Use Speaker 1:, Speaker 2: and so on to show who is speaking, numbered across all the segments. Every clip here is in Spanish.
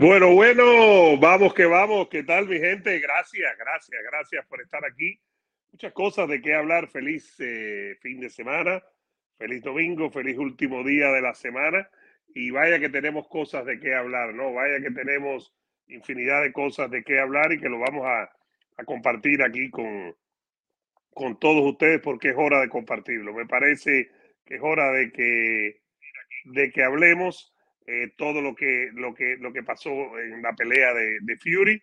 Speaker 1: Bueno, bueno, vamos que vamos. ¿Qué tal, mi gente? Gracias, gracias, gracias por estar aquí. Muchas cosas de qué hablar. Feliz eh, fin de semana, feliz domingo, feliz último día de la semana. Y vaya que tenemos cosas de qué hablar, ¿no? Vaya que tenemos infinidad de cosas de qué hablar y que lo vamos a, compartir aquí con, con todos ustedes porque es hora de compartirlo. Me parece que es hora de que, de que hablemos eh, todo lo que, lo, que, lo que pasó en la pelea de, Fury,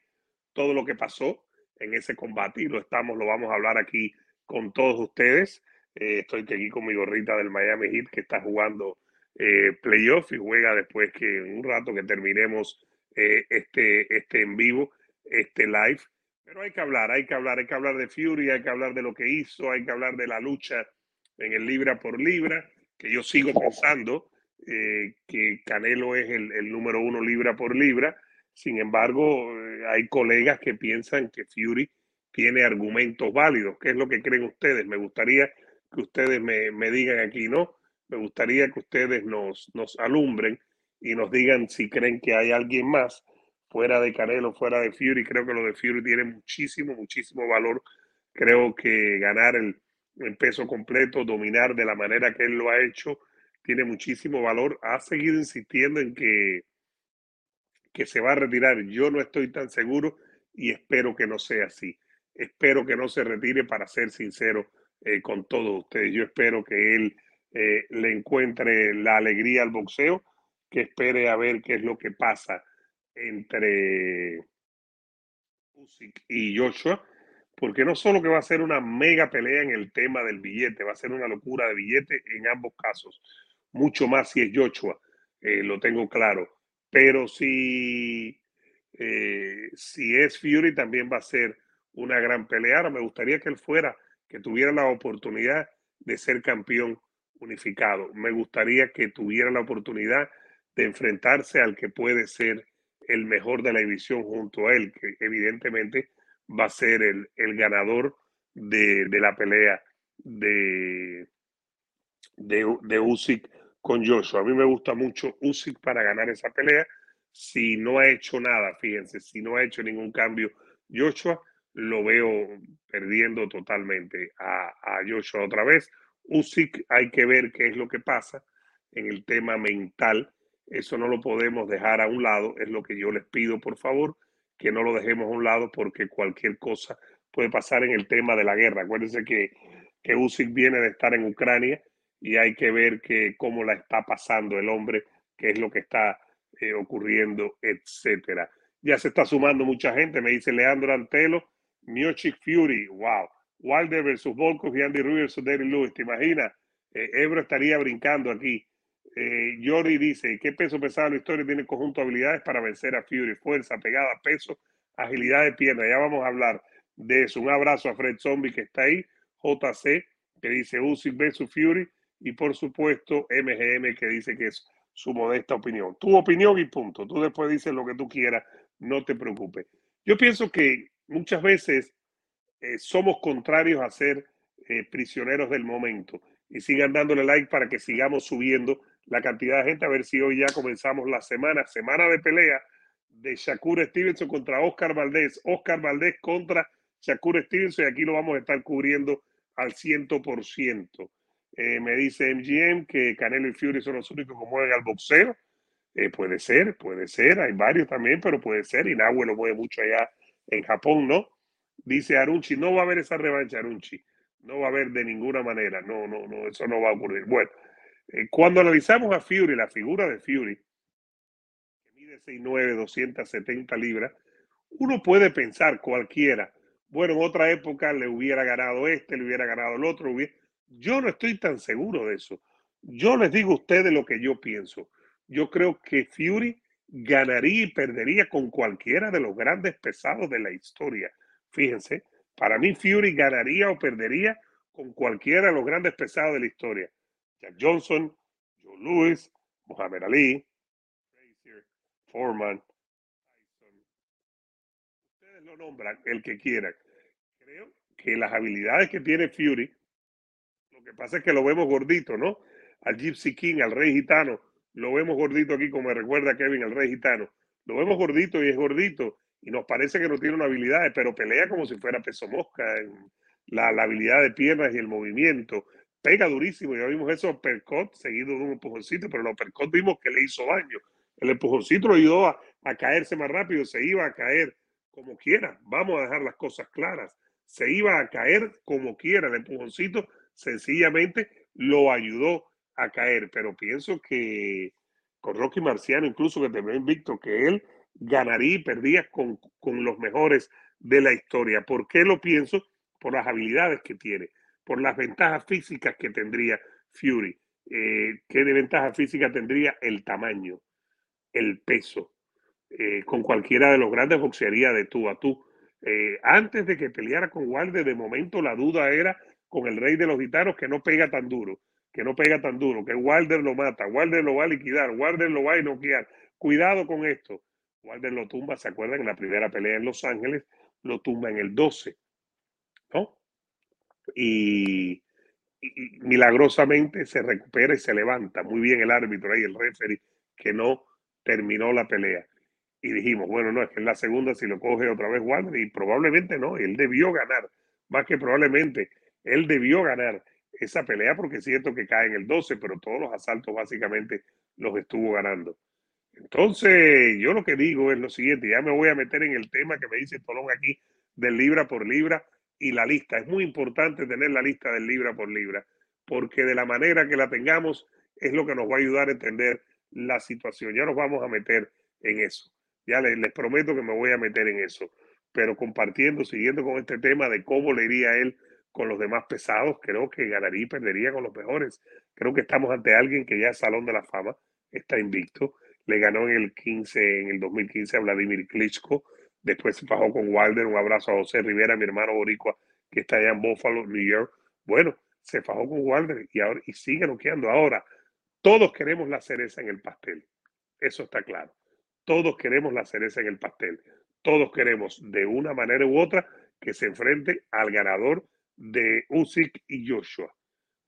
Speaker 1: todo lo que pasó en ese combate y lo estamos, lo vamos a hablar aquí con todos ustedes. Eh, estoy aquí con mi gorrita del Miami Heat que está jugando eh, playoff y juega después que en un rato que terminemos eh, este, este en vivo, este live. Pero hay que hablar, hay que hablar, hay que hablar de Fury, hay que hablar de lo que hizo, hay que hablar de la lucha en el libra por libra, que yo sigo pensando eh, que Canelo es el, el, número uno libra por libra. Sin embargo, eh, hay colegas que piensan que Fury tiene argumentos válidos. ¿Qué es lo que creen ustedes? Me gustaría que ustedes me, me digan aquí, ¿no? Me gustaría que ustedes nos, nos alumbren y nos digan si creen que hay alguien más fuera de Canelo, fuera de Fury. Creo que lo de Fury tiene muchísimo, muchísimo valor. Creo que ganar el, el peso completo, dominar de la manera que él lo ha hecho, tiene muchísimo valor. Ha seguido insistiendo en que, que se va a retirar. Yo no estoy tan seguro y espero que no sea así. Espero que no se retire para ser sincero eh, con todos ustedes. Yo espero que él eh, le encuentre la alegría al boxeo, que espere a ver qué es lo que pasa entre Usyk y Joshua, porque no solo que va a ser una mega pelea en el tema del billete, va a ser una locura de billete en ambos casos mucho más si es Joshua, eh, lo tengo claro. Pero si, eh, si es Fury, también va a ser una gran pelea. Me gustaría que él fuera, que tuviera la oportunidad de ser campeón unificado. Me gustaría que tuviera la oportunidad de enfrentarse al que puede ser el mejor de la división junto a él, que evidentemente va a ser el, el ganador de, de, la pelea de, de, de Usyk con Joshua. A mí me gusta mucho Usyk para ganar esa pelea. Si no ha hecho nada, fíjense, si no ha hecho ningún cambio Joshua, lo veo perdiendo totalmente a, a Joshua otra vez. Usyk hay que ver qué es lo que pasa en el tema mental. Eso no lo podemos dejar a un lado. Es lo que yo les pido, por favor, que no lo dejemos a un lado porque cualquier cosa puede pasar en el tema de la guerra. Acuérdense que, que Usyk viene de estar en Ucrania y hay que ver cómo la está pasando el hombre, qué es lo que está eh, ocurriendo, etcétera. Ya se está sumando mucha gente, me dice Leandro Antelo, Miochik Fury, wow. Wilder versus Volkov y Andy Ruiz versus Derry Lewis, ¿te imaginas? Eh, Ebro estaría brincando aquí. Eh, Jordi dice, ¿qué peso pesado la historia tiene conjunto de habilidades para vencer a Fury? Fuerza, pegada, peso, agilidad de pierna. Ya vamos a hablar de eso. Un abrazo a Fred Zombie que está ahí. JC que dice Usyk versus Fury y por supuesto MGM que dice que es su modesta opinión. Tu opinión y punto. Tú después dices lo que tú quieras, no te preocupes. Yo pienso que muchas veces eh, somos contrarios a ser eh, prisioneros del momento y sigan dándole like para que sigamos subiendo la cantidad de gente a ver si hoy ya comenzamos la semana, semana de pelea de Shakur Stevenson contra Oscar Valdés, Oscar Valdés contra Shakur Stevenson y aquí lo vamos a estar cubriendo al ciento por ciento. Eh, me dice MGM que Canelo y Fury son los únicos que mueven al boxeo. Eh, puede ser, puede ser. Hay varios también, pero puede ser. Y Nahue lo mueve mucho allá en Japón, ¿no? Dice Arunchi, no va a haber esa revancha, Arunchi. No va a haber de ninguna manera. No, no, no, eso no va a ocurrir. Bueno, eh, cuando analizamos a Fury, la figura de Fury, que mide 6'9, 270 libras, uno puede pensar cualquiera, bueno, en otra época le hubiera ganado este, le hubiera ganado el otro, hubiera yo no estoy tan seguro de eso. Yo les digo a ustedes lo que yo pienso. Yo creo que Fury ganaría y perdería con cualquiera de los grandes pesados de la historia. Fíjense, para mí Fury ganaría o perdería con cualquiera de los grandes pesados de la historia. Jack Johnson, Joe Louis, Muhammad Ali, Foreman, Tyson. Ustedes lo nombran, el que quieran. Creo que las habilidades que tiene Fury que pasa es que lo vemos gordito, ¿no? Al Gypsy King, al rey gitano, lo vemos gordito aquí, como me recuerda Kevin, al rey gitano. lo vemos gordito y es gordito y nos parece que no tiene una habilidad, pero pelea como si fuera peso mosca, en la, la habilidad de piernas y el movimiento. Pega durísimo, ya vimos eso uppercut seguido de un empujoncito, pero el uppercut vimos que le hizo daño. El empujoncito lo ayudó a, a caerse más rápido, se iba a caer como quiera. Vamos a dejar las cosas claras. Se iba a caer como quiera. El empujoncito sencillamente lo ayudó a caer, pero pienso que con Rocky Marciano, incluso que terminó invicto, que él ganaría y perdía con, con los mejores de la historia. ¿Por qué lo pienso? Por las habilidades que tiene, por las ventajas físicas que tendría Fury. Eh, ¿Qué de ventaja física tendría? El tamaño, el peso. Eh, con cualquiera de los grandes boxearía de tú a tú. Eh, antes de que peleara con Wilder, de momento la duda era con el rey de los gitanos que no pega tan duro, que no pega tan duro, que Wilder lo mata, Wilder lo va a liquidar, Wilder lo va a noquear. Cuidado con esto. Wilder lo tumba, ¿se acuerdan? En la primera pelea en Los Ángeles, lo tumba en el 12, ¿no? Y, y, milagrosamente se recupera y se levanta. Muy bien el árbitro ahí, el referee, que no terminó la pelea. Y dijimos, bueno, no, es que en la segunda si lo coge otra vez Wilder, y probablemente no, él debió ganar, más que probablemente, él debió ganar esa pelea porque es cierto que cae en el 12, pero todos los asaltos básicamente los estuvo ganando. Entonces, yo lo que digo es lo siguiente, ya me voy a meter en el tema que me dice Tolón aquí del libra por libra y la lista. Es muy importante tener la lista del libra por libra, porque de la manera que la tengamos es lo que nos va a ayudar a entender la situación. Ya nos vamos a meter en eso. Ya les, les prometo que me voy a meter en eso. Pero compartiendo, siguiendo con este tema de cómo le iría él con los demás pesados, creo que ganaría y perdería con los mejores. Creo que estamos ante alguien que ya es Salón de la Fama, está invicto le ganó en el 15, en el 2015 a Vladimir Klitschko, después se fajó con Wilder, un abrazo a José Rivera, mi hermano boricua, que está allá en Buffalo, New York. Bueno, se fajó con Wilder y ahora y sigue noqueando. Ahora, todos queremos la cereza en el pastel. Eso está claro. Todos queremos la cereza en el pastel. Todos queremos, de una manera u otra, que se enfrente al ganador de Usyk y Joshua.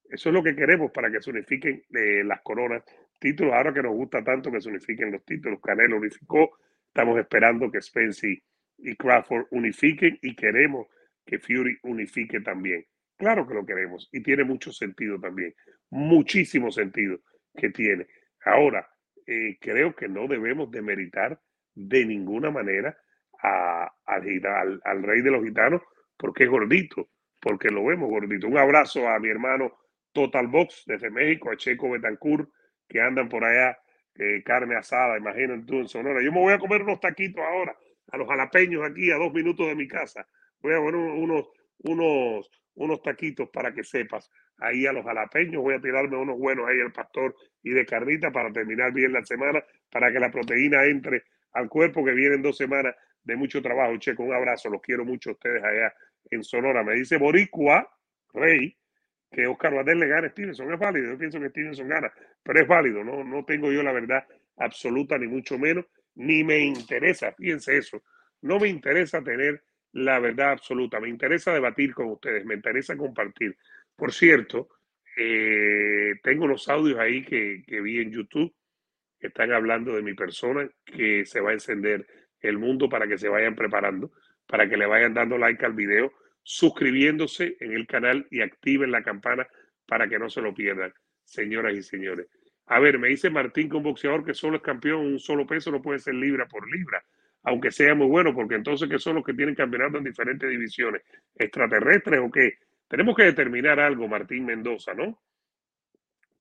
Speaker 1: Eso es lo que queremos para que se unifiquen eh, las coronas títulos, ahora que nos gusta tanto que se unifiquen los títulos, Canelo unificó, estamos esperando que Spence y Crawford unifiquen y queremos que Fury unifique también. Claro que lo queremos y tiene mucho sentido también, muchísimo sentido que tiene. Ahora, eh, creo que no debemos demeritar de ninguna manera al, al rey de los gitanos porque es gordito, porque lo vemos gordito. Un abrazo a mi hermano Total Box desde México, a Checo Betancourt, que andan por allá, eh, carne asada, imagínate tú en Sonora. Yo me voy a comer unos taquitos ahora, a los jalapeños aquí, a dos minutos de mi casa. Voy a comer unos, unos, unos taquitos para que sepas. Ahí a los jalapeños voy a tirarme unos buenos ahí al pastor y de carnita para terminar bien la semana, para que la proteína entre al cuerpo, que vienen dos semanas de mucho trabajo. Checo, un abrazo, los quiero mucho a ustedes allá en Sonora. Me dice Boricua, Rey, que Oscar Waddell le gane a Stevenson. Es válido, yo pienso que Stevenson gana, pero es válido, no, no tengo yo la verdad absoluta, ni mucho menos, ni me interesa, fíjense eso, no me interesa tener la verdad absoluta, me interesa debatir con ustedes, me interesa compartir. Por cierto, eh, tengo los audios ahí que, que vi en YouTube, que están hablando de mi persona, que se va a encender el mundo para que se vayan preparando, para que le vayan dando like al video suscribiéndose en el canal y activen la campana para que no se lo pierdan, señoras y señores. A ver, me dice Martín que un boxeador que solo es campeón un solo peso no puede ser libra por libra, aunque sea muy bueno, porque entonces que son los que tienen campeonato en diferentes divisiones, extraterrestres o qué. Tenemos que determinar algo, Martín Mendoza, ¿no?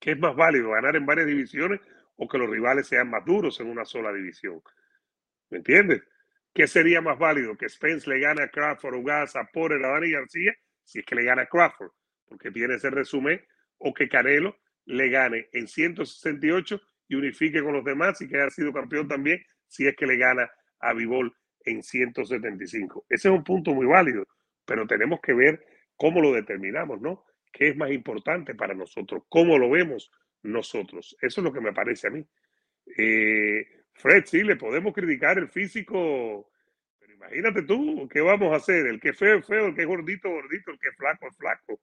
Speaker 1: ¿Qué es más válido, ganar en varias divisiones o que los rivales sean más duros en una sola división? ¿Me entiendes? ¿Qué sería más válido? ¿Que Spence le gane a Crawford, Ugaza, Porter, a Dani García? Si es que le gana a Crawford, porque tiene ese resumen, o que Canelo le gane en 168 y unifique con los demás y que haya sido campeón también, si es que le gana a Vivol en 175. Ese es un punto muy válido, pero tenemos que ver cómo lo determinamos, ¿no? ¿Qué es más importante para nosotros? ¿Cómo lo vemos nosotros? Eso es lo que me parece a mí. Eh, Fred, sí, le podemos criticar el físico, pero imagínate tú, ¿qué vamos a hacer? El que es feo es feo, el que es gordito gordito, el que es flaco es flaco.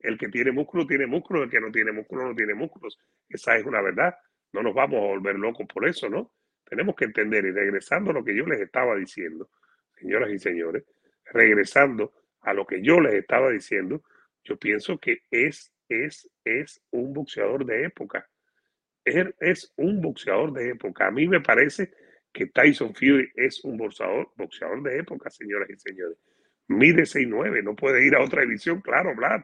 Speaker 1: El que tiene músculo tiene músculo, el que no tiene músculo no tiene músculos. Esa es una verdad. No nos vamos a volver locos por eso, ¿no? tenemos que entender, y regresando a lo que yo les estaba diciendo, señoras y señores, regresando a lo que yo les estaba diciendo, yo pienso que es, es, es un boxeador de época. Es un boxeador de época. A mí me parece que Tyson Fury es un boxeador, boxeador de época, señoras y señores. Mide 6'9, no puede ir a otra división, claro, Vlad,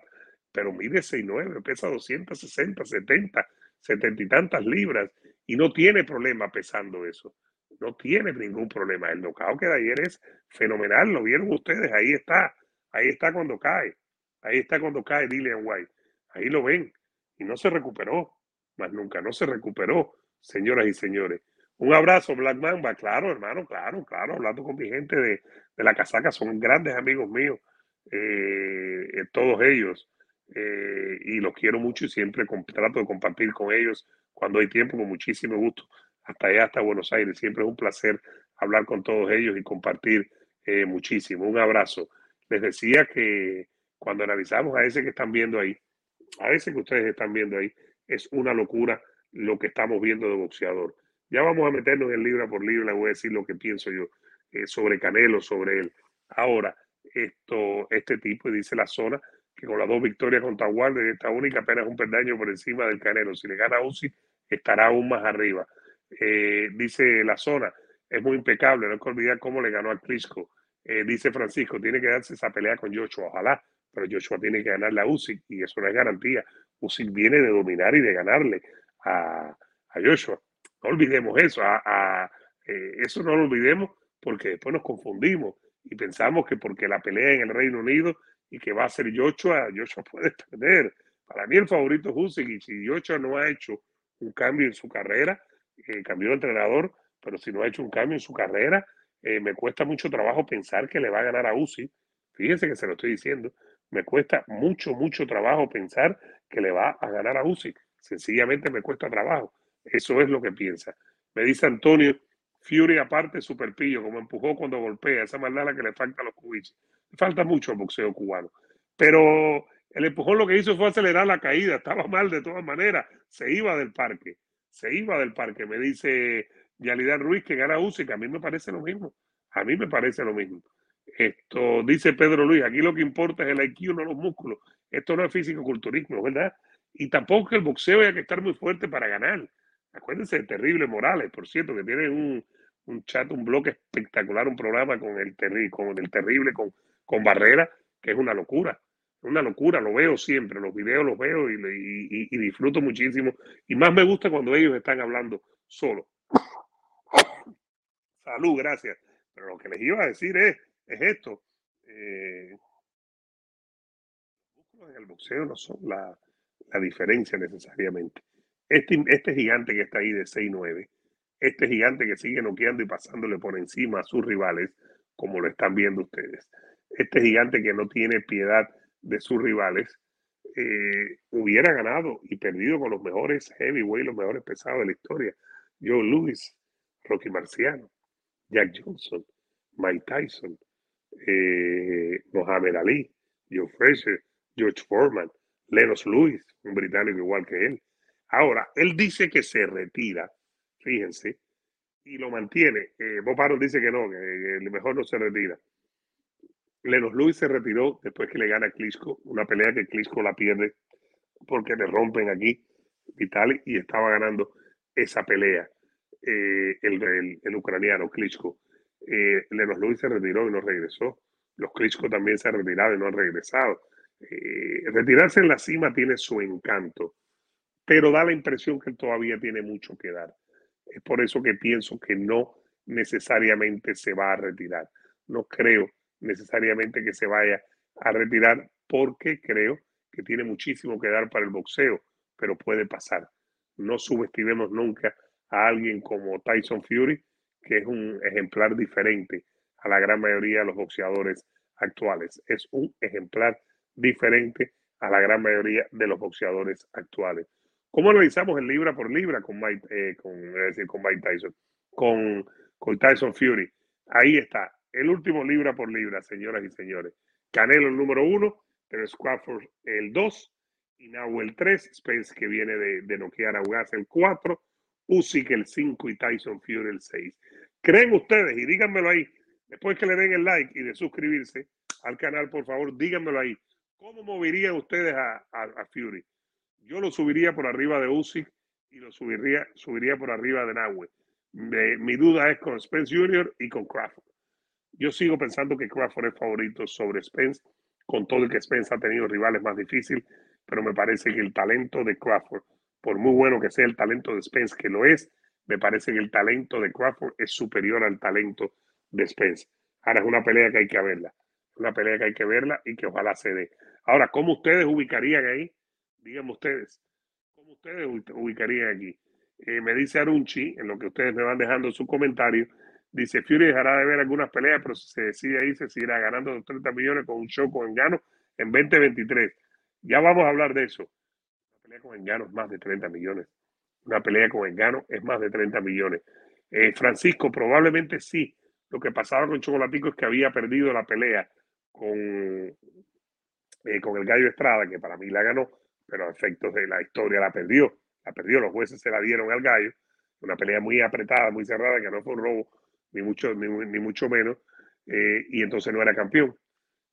Speaker 1: pero mide 6'9, pesa 260, 70, 70 y tantas libras y no tiene problema pesando eso. No tiene ningún problema. El knockout que de ayer es fenomenal, lo vieron ustedes, ahí está, ahí está cuando cae, ahí está cuando cae Dillian White, ahí lo ven y no se recuperó, más nunca, no se recuperó, señoras y señores. Un abrazo, Black Mamba. Claro, hermano, claro, claro. Hablando con mi gente de, de la casaca, son grandes amigos míos, eh, eh, todos ellos. Eh, y los quiero mucho y siempre trato de compartir con ellos cuando hay tiempo, con muchísimo gusto. Hasta allá, hasta Buenos Aires. Siempre es un placer hablar con todos ellos y compartir muchísimo. Un abrazo. Les decía que cuando analizamos a ese que están viendo ahí, a ese que ustedes están viendo ahí, es una locura lo que estamos viendo de boxeador. Ya vamos a meternos en libra por libra, voy a decir lo que pienso yo eh, sobre Canelo, sobre él. Ahora, esto, este tipo, dice la zona, que con las dos victorias contra Wilder, esta única apenas un perdaño por encima del Canelo. Si le gana a estará aún más arriba. Eh, dice la zona, es muy impecable, no hay que olvidar cómo le ganó al Crisco. Eh, dice Francisco, tiene que darse esa pelea con Joshua, ojalá, pero Joshua tiene que ganarle a Uzi y eso no es garantía. Uzi viene de dominar y de ganarle a, a Joshua. No olvidemos eso, eh, eso no lo olvidemos porque después nos confundimos y pensamos que porque la pelea en el Reino Unido y que va a ser Joshua, Joshua puede perder. Para mí el favorito es Usyk y si Joshua no ha hecho un cambio en su carrera, eh, cambió de entrenador, pero si no ha hecho un cambio en su carrera, eh, me cuesta mucho trabajo pensar que le va a ganar a Usyk. Fíjense que se lo estoy diciendo. Me cuesta mucho, mucho trabajo pensar que le va a ganar a Usyk. Sencillamente me cuesta trabajo. Eso es lo que piensa. Me dice Antonio, Fury aparte super pillo, como empujó cuando golpea, esa maldad que le falta a los cubiches. Le falta mucho boxeo cubano. Pero el empujón lo que hizo fue acelerar la caída, estaba mal de todas maneras, se iba del parque, se iba del parque. Me dice Yalidad Ruiz que gana que a mí me parece lo mismo, a mí me parece lo mismo. Esto dice Pedro Luis, aquí lo que importa es el IQ, no los músculos. Esto no es físico-culturismo, ¿verdad? Y tampoco que el boxeo haya que estar muy fuerte para ganar. Acuérdense de Terrible Morales, por cierto, que tiene un, un chat, un blog espectacular, un programa con el, terri con el terrible, con, con Barrera, que es una locura. Una locura, lo veo siempre, los videos los veo y, y, disfruto muchísimo. Y más me gusta cuando ellos están hablando solo. Salud, gracias. Pero lo que les iba a decir es, es esto. Eh, en el boxeo no son la, la diferencia necesariamente. Este, este gigante que está ahí de 6'9, este gigante que sigue noqueando y pasándole por encima a sus rivales, como lo están viendo ustedes, este gigante que no tiene piedad de sus rivales, eh, hubiera ganado y perdido con los mejores heavyweight, los mejores pesados de la historia. Joe Louis, Rocky Marciano, Jack Johnson, Mike Tyson, eh, Mohamed Ali, Joe Frazier, George Foreman, Lennox Lewis, un británico igual que él, Ahora, él dice que se retira, fíjense, y lo mantiene. Eh, Bob Aron dice que no, que, mejor no se retira. Lenos Luis se retiró después que le gana a Klitschko, una pelea que Klitschko la pierde porque le rompen aquí y estaba ganando esa pelea eh, el, ucraniano Klitschko. Eh, Lenos Luis se retiró y no regresó. Los Klitschko también se han retirado y no han regresado. Eh, retirarse en la cima tiene su encanto pero da la impresión que todavía tiene mucho que dar. Es por eso que pienso que no necesariamente se va a retirar. No creo necesariamente que se vaya a retirar porque creo que tiene muchísimo que dar para el boxeo, pero puede pasar. No subestimemos nunca a alguien como Tyson Fury, que es un ejemplar diferente a la gran mayoría de los boxeadores actuales. Es un ejemplar diferente a la gran mayoría de los boxeadores actuales. ¿Cómo analizamos el libra por libra con Mike, eh, con, decir, con Mike Tyson? Con, con Tyson Fury. Ahí está. El último libra por libra, señoras y señores. Canelo el número uno, pero Squafford el dos, y el tres, Spence que viene de, de noquear a Ugas el cuatro, Usyk el 5 y Tyson Fury el 6. ¿Creen ustedes? Y díganmelo ahí, después que le den el like y de suscribirse al canal, por favor, díganmelo ahí. ¿Cómo moverían ustedes a, Fury? Yo lo subiría por arriba de Usyk y lo subiría, subiría por arriba de Nahue. mi duda es con Spence Jr. y con Crawford. Yo sigo pensando que Crawford es favorito sobre Spence, con todo el que Spence ha tenido rivales más difíciles, pero me parece que el talento de Crawford, por muy bueno que sea el talento de Spence, que lo es, me parece que el talento de Crawford es superior al talento de Spence. Ahora es una pelea que hay que verla, una pelea que hay que verla y que ojalá se dé. Ahora, ¿cómo ustedes ubicarían ahí? Díganme ustedes, ¿cómo ustedes ubicarían aquí? Eh, me dice Arunchi, en lo que ustedes me van dejando su comentario, dice Fury dejará de ver algunas peleas, pero si se decide ahí, se seguirá ganando los 30 millones con un show con Engano en 2023. Ya vamos a hablar de eso. Una pelea con Engano es más de 30 millones. Una pelea con Engano es más de 30 millones. Eh, Francisco, probablemente sí. Lo que pasaba con Chocolatico es que había perdido la pelea con, eh, con el Gallo Estrada, que para mí la ganó, pero a efectos de la historia la perdió. La perdió, los jueces se la dieron al Gallo. Una pelea muy apretada, muy cerrada, que no fue un robo, ni mucho, ni, mucho menos. Eh, y entonces no era campeón.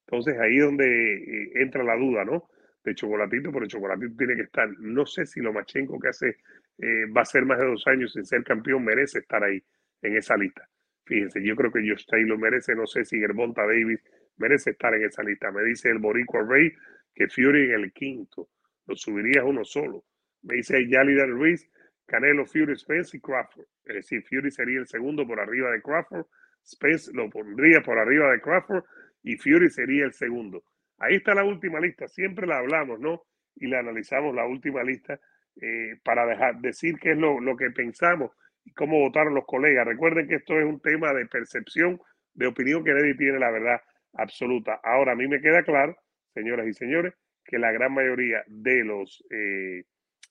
Speaker 1: Entonces ahí es donde entra la duda, ¿no? De Chocolatito, pero Chocolatito tiene que estar. No sé si Lomachenko que hace eh, va a ser más de dos años sin ser campeón, merece estar ahí en esa lista. Fíjense, yo creo que Josh Taylor merece, no sé si Gervonta Davis merece estar en esa lista. Me dice el Boricua Rey que Fury en el quinto, lo subiría uno solo. Me dice Yalida Ruiz, Canelo, Fury, Spence y Crawford. Es decir, Fury sería el segundo por arriba de Crawford, Spence lo pondría por arriba de Crawford y Fury sería el segundo. Ahí está la última lista, siempre la hablamos, ¿no? Y la analizamos la última lista eh, para dejar, decir qué es lo, que pensamos y cómo votaron los colegas. Recuerden que esto es un tema de percepción, de opinión, que nadie tiene la verdad absoluta. Ahora, a mí me queda claro, señoras y señores, que la gran mayoría de los eh,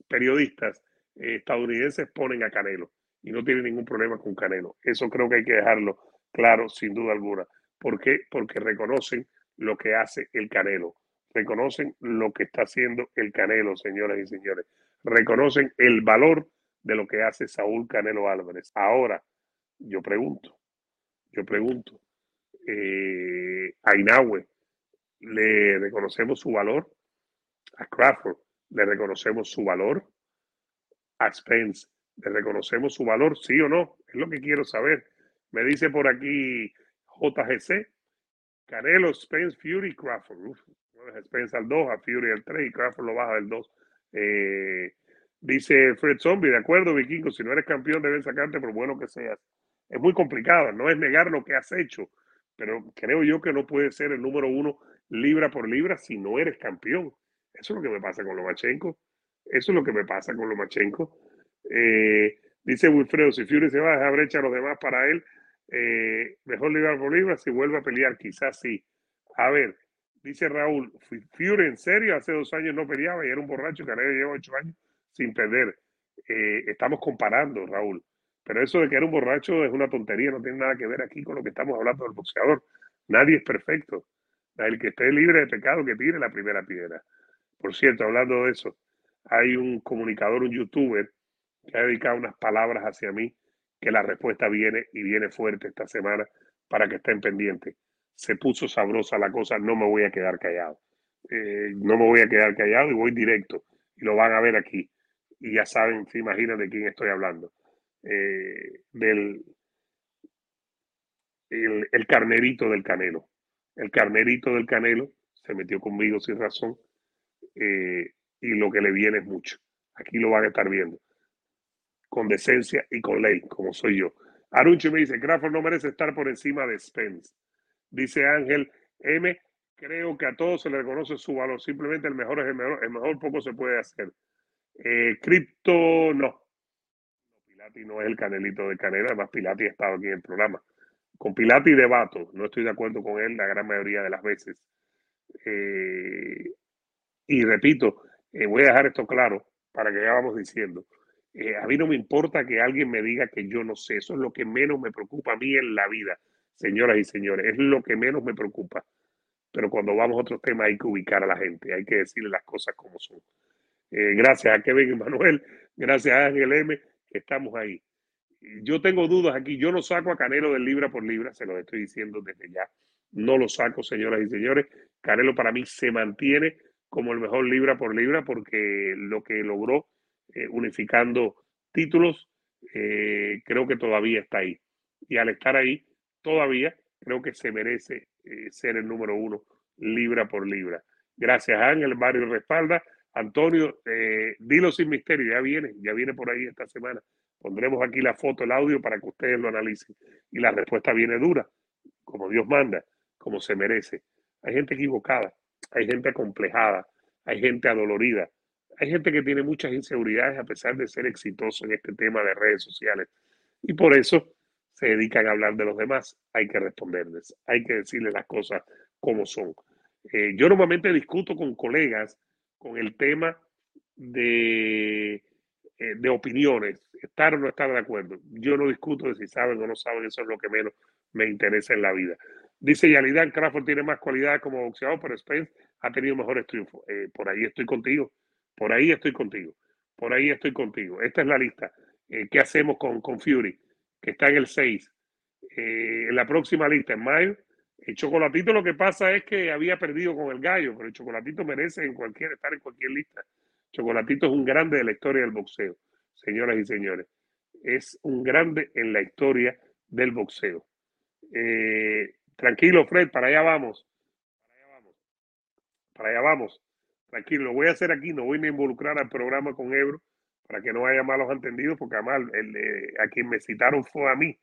Speaker 1: periodistas eh, estadounidenses ponen a Canelo y no tienen ningún problema con Canelo. Eso creo que hay que dejarlo claro, sin duda alguna. ¿Por qué? Porque reconocen lo que hace el Canelo. Reconocen lo que está haciendo el Canelo, señoras y señores reconocen el valor de lo que hace Saúl Canelo Álvarez. Ahora, yo pregunto, yo pregunto, eh, a Inahue, ¿le reconocemos su valor? A Crawford, ¿le reconocemos su valor? A Spence, ¿le reconocemos su valor? ¿Sí o no? Es lo que quiero saber. Me dice por aquí JGC, Canelo, Spence, Fury, Crawford. Uf, Spence al 2, a Fury al 3 y Crawford lo baja del 2. Eh, dice Fred Zombie, de acuerdo, Vikingo, si no eres campeón deben sacarte por bueno que seas. Es muy complicado, no es negar lo que has hecho, pero creo yo que no puedes ser el número uno libra por libra si no eres campeón. Eso es lo que me pasa con Lomachenko. Eso es lo que me pasa con Lomachenko. Eh, dice Wilfredo, si Fury se va a dejar brecha a los demás para él, eh, mejor libra por libra si vuelve a pelear, quizás sí. A ver, Dice Raúl, Fury en serio, hace dos años no peleaba y era un borracho, que lleva ocho años sin perder. Eh, estamos comparando, Raúl. Pero eso de que era un borracho es una tontería, no tiene nada que ver aquí con lo que estamos hablando del boxeador. Nadie es perfecto. El que esté libre de pecado, que tire la primera piedra. Por cierto, hablando de eso, hay un comunicador, un youtuber, que ha dedicado unas palabras hacia mí, que la respuesta viene y viene fuerte esta semana para que estén pendientes se puso sabrosa la cosa, no me voy a quedar callado. Eh, no me voy a quedar callado y voy directo. Y lo van a ver aquí. Y ya saben, se imaginan de quién estoy hablando. Eh, del el, carnerito del canelo. El carnerito del canelo se metió conmigo sin razón. Eh, y lo que le viene es mucho. Aquí lo van a estar viendo. Con decencia y con ley, como soy yo. Aruncho me dice, Crawford no merece estar por encima de Spence. Dice Ángel M. Creo que a todos se le reconoce su valor. Simplemente el mejor es el mejor. El mejor poco se puede hacer. Eh, cripto, no. Pilati no es el canelito de canela. Además, Pilati ha estado aquí en el programa. Con Pilati debato. No estoy de acuerdo con él la gran mayoría de las veces. Eh, y repito, eh, voy a dejar esto claro para que ya vamos diciendo. A mí no me importa que alguien me diga que yo no sé. Eso es lo que menos me preocupa a mí en la vida señoras y señores, es lo que menos me preocupa. Pero cuando vamos a otros temas hay que ubicar a la gente, hay que decirle las cosas como son. Eh, gracias a Kevin Manuel, gracias a Ángel M, que estamos ahí. Yo tengo dudas aquí. Yo no saco a Canelo del libra por libra, se lo estoy diciendo desde ya. No lo saco, señoras y señores. Canelo para mí se mantiene como el mejor libra por libra porque lo que logró eh, unificando títulos eh, creo que todavía está ahí. Y al estar ahí, todavía creo que se merece eh, ser el número uno libra por libra. Gracias, Ángel, Mario respalda. Antonio, dilo sin misterio, ya viene, ya viene por ahí esta semana. Pondremos aquí la foto, el audio para que ustedes lo analicen. Y la respuesta viene dura, como Dios manda, como se merece. Hay gente equivocada, hay gente acomplejada, hay gente adolorida, hay gente que tiene muchas inseguridades a pesar de ser exitoso en este tema de redes sociales. Y por eso se dedican a hablar de los demás. Hay que responderles, hay que decirles las cosas como son. Eh, yo normalmente discuto con colegas con el tema de eh, de opiniones, estar o no estar de acuerdo. Yo no discuto de si saben o no saben, eso es lo que menos me interesa en la vida. Dice Yalidan, Crawford tiene más cualidad como boxeador, pero Spence ha tenido mejores triunfos. Eh, por ahí estoy contigo, por ahí estoy contigo, por ahí estoy contigo. Esta es la lista. Eh, ¿Qué hacemos con, con Fury? Que está en el 6. en la próxima lista, en mayo, el Chocolatito lo que pasa es que había perdido con el gallo, pero el Chocolatito merece en cualquier, estar en cualquier lista. Chocolatito es un grande de la historia del boxeo, señoras y señores. Es un grande en la historia del boxeo. Eh, tranquilo, Fred, para allá vamos. Para allá vamos. Para allá vamos. Tranquilo, lo voy a hacer aquí, no voy a involucrar al programa con Ebro para que no haya malos entendidos, porque además el, a quien me citaron fue a mí.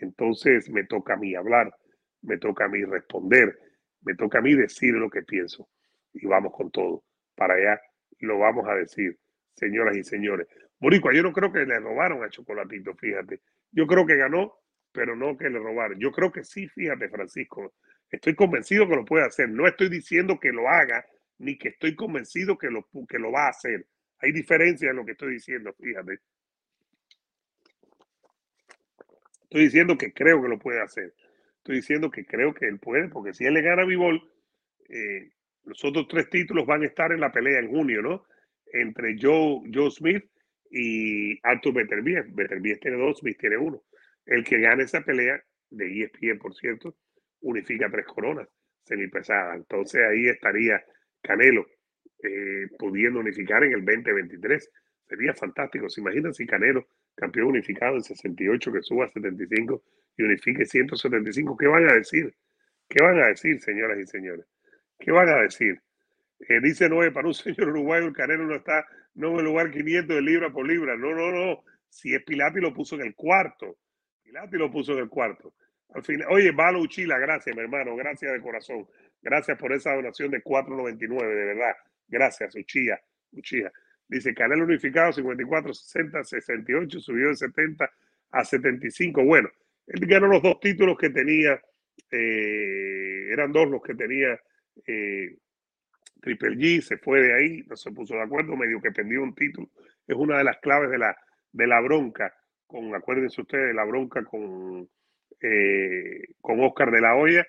Speaker 1: Entonces me toca a mí hablar, me toca a mí responder, me toca a mí decir lo que pienso. Y vamos con todo. Para allá lo vamos a decir, señoras y señores. Boricua, yo no creo que le robaron a Chocolatito, fíjate. Yo creo que ganó, pero no que le robaron. Yo creo que sí, fíjate, Francisco. Estoy convencido que lo puede hacer. No estoy diciendo que lo haga, ni que estoy convencido que lo, que lo va a hacer. Hay diferencia en lo que estoy diciendo, fíjate. Estoy diciendo que creo que lo puede hacer. Estoy diciendo que creo que él puede, porque si él le gana a Vivol, eh, los otros tres títulos van a estar en la pelea en junio, ¿no? Entre Joe, Joe Smith y Arthur Beterbiev. Beterbiev tiene dos, Smith tiene uno. El que gane esa pelea, de ESPN, por cierto, unifica tres coronas semipesadas. Entonces ahí estaría Canelo eh, pudiendo unificar en el 2023. Sería fantástico. ¿Se imaginan si Canelo, campeón unificado en 68, que suba a 75 y unifique 175? ¿Qué van a decir? ¿Qué van a decir, señoras y señores? ¿Qué van a decir? Eh, dice Noé, para un señor uruguayo el Canelo no está no en el lugar 500 de libra por libra. No, no, no. Si es Pilati lo puso en el cuarto. Pilati lo puso en el cuarto. Al final, oye, Valo Uchila, gracias, mi hermano. Gracias de corazón. Gracias por esa donación de 4.99, de verdad. Gracias, Uchilla. Uchilla. Dice Canelo unificado 54, 60, 68, subió de 70 a 75. Bueno, él ganó los dos títulos que tenía, eh, eran dos los que tenía eh, Triple G se fue de ahí, no se puso de acuerdo, medio que perdió un título. Es una de las claves de la, de la bronca, con, acuérdense ustedes, de la bronca con, eh, con Oscar de la Hoya.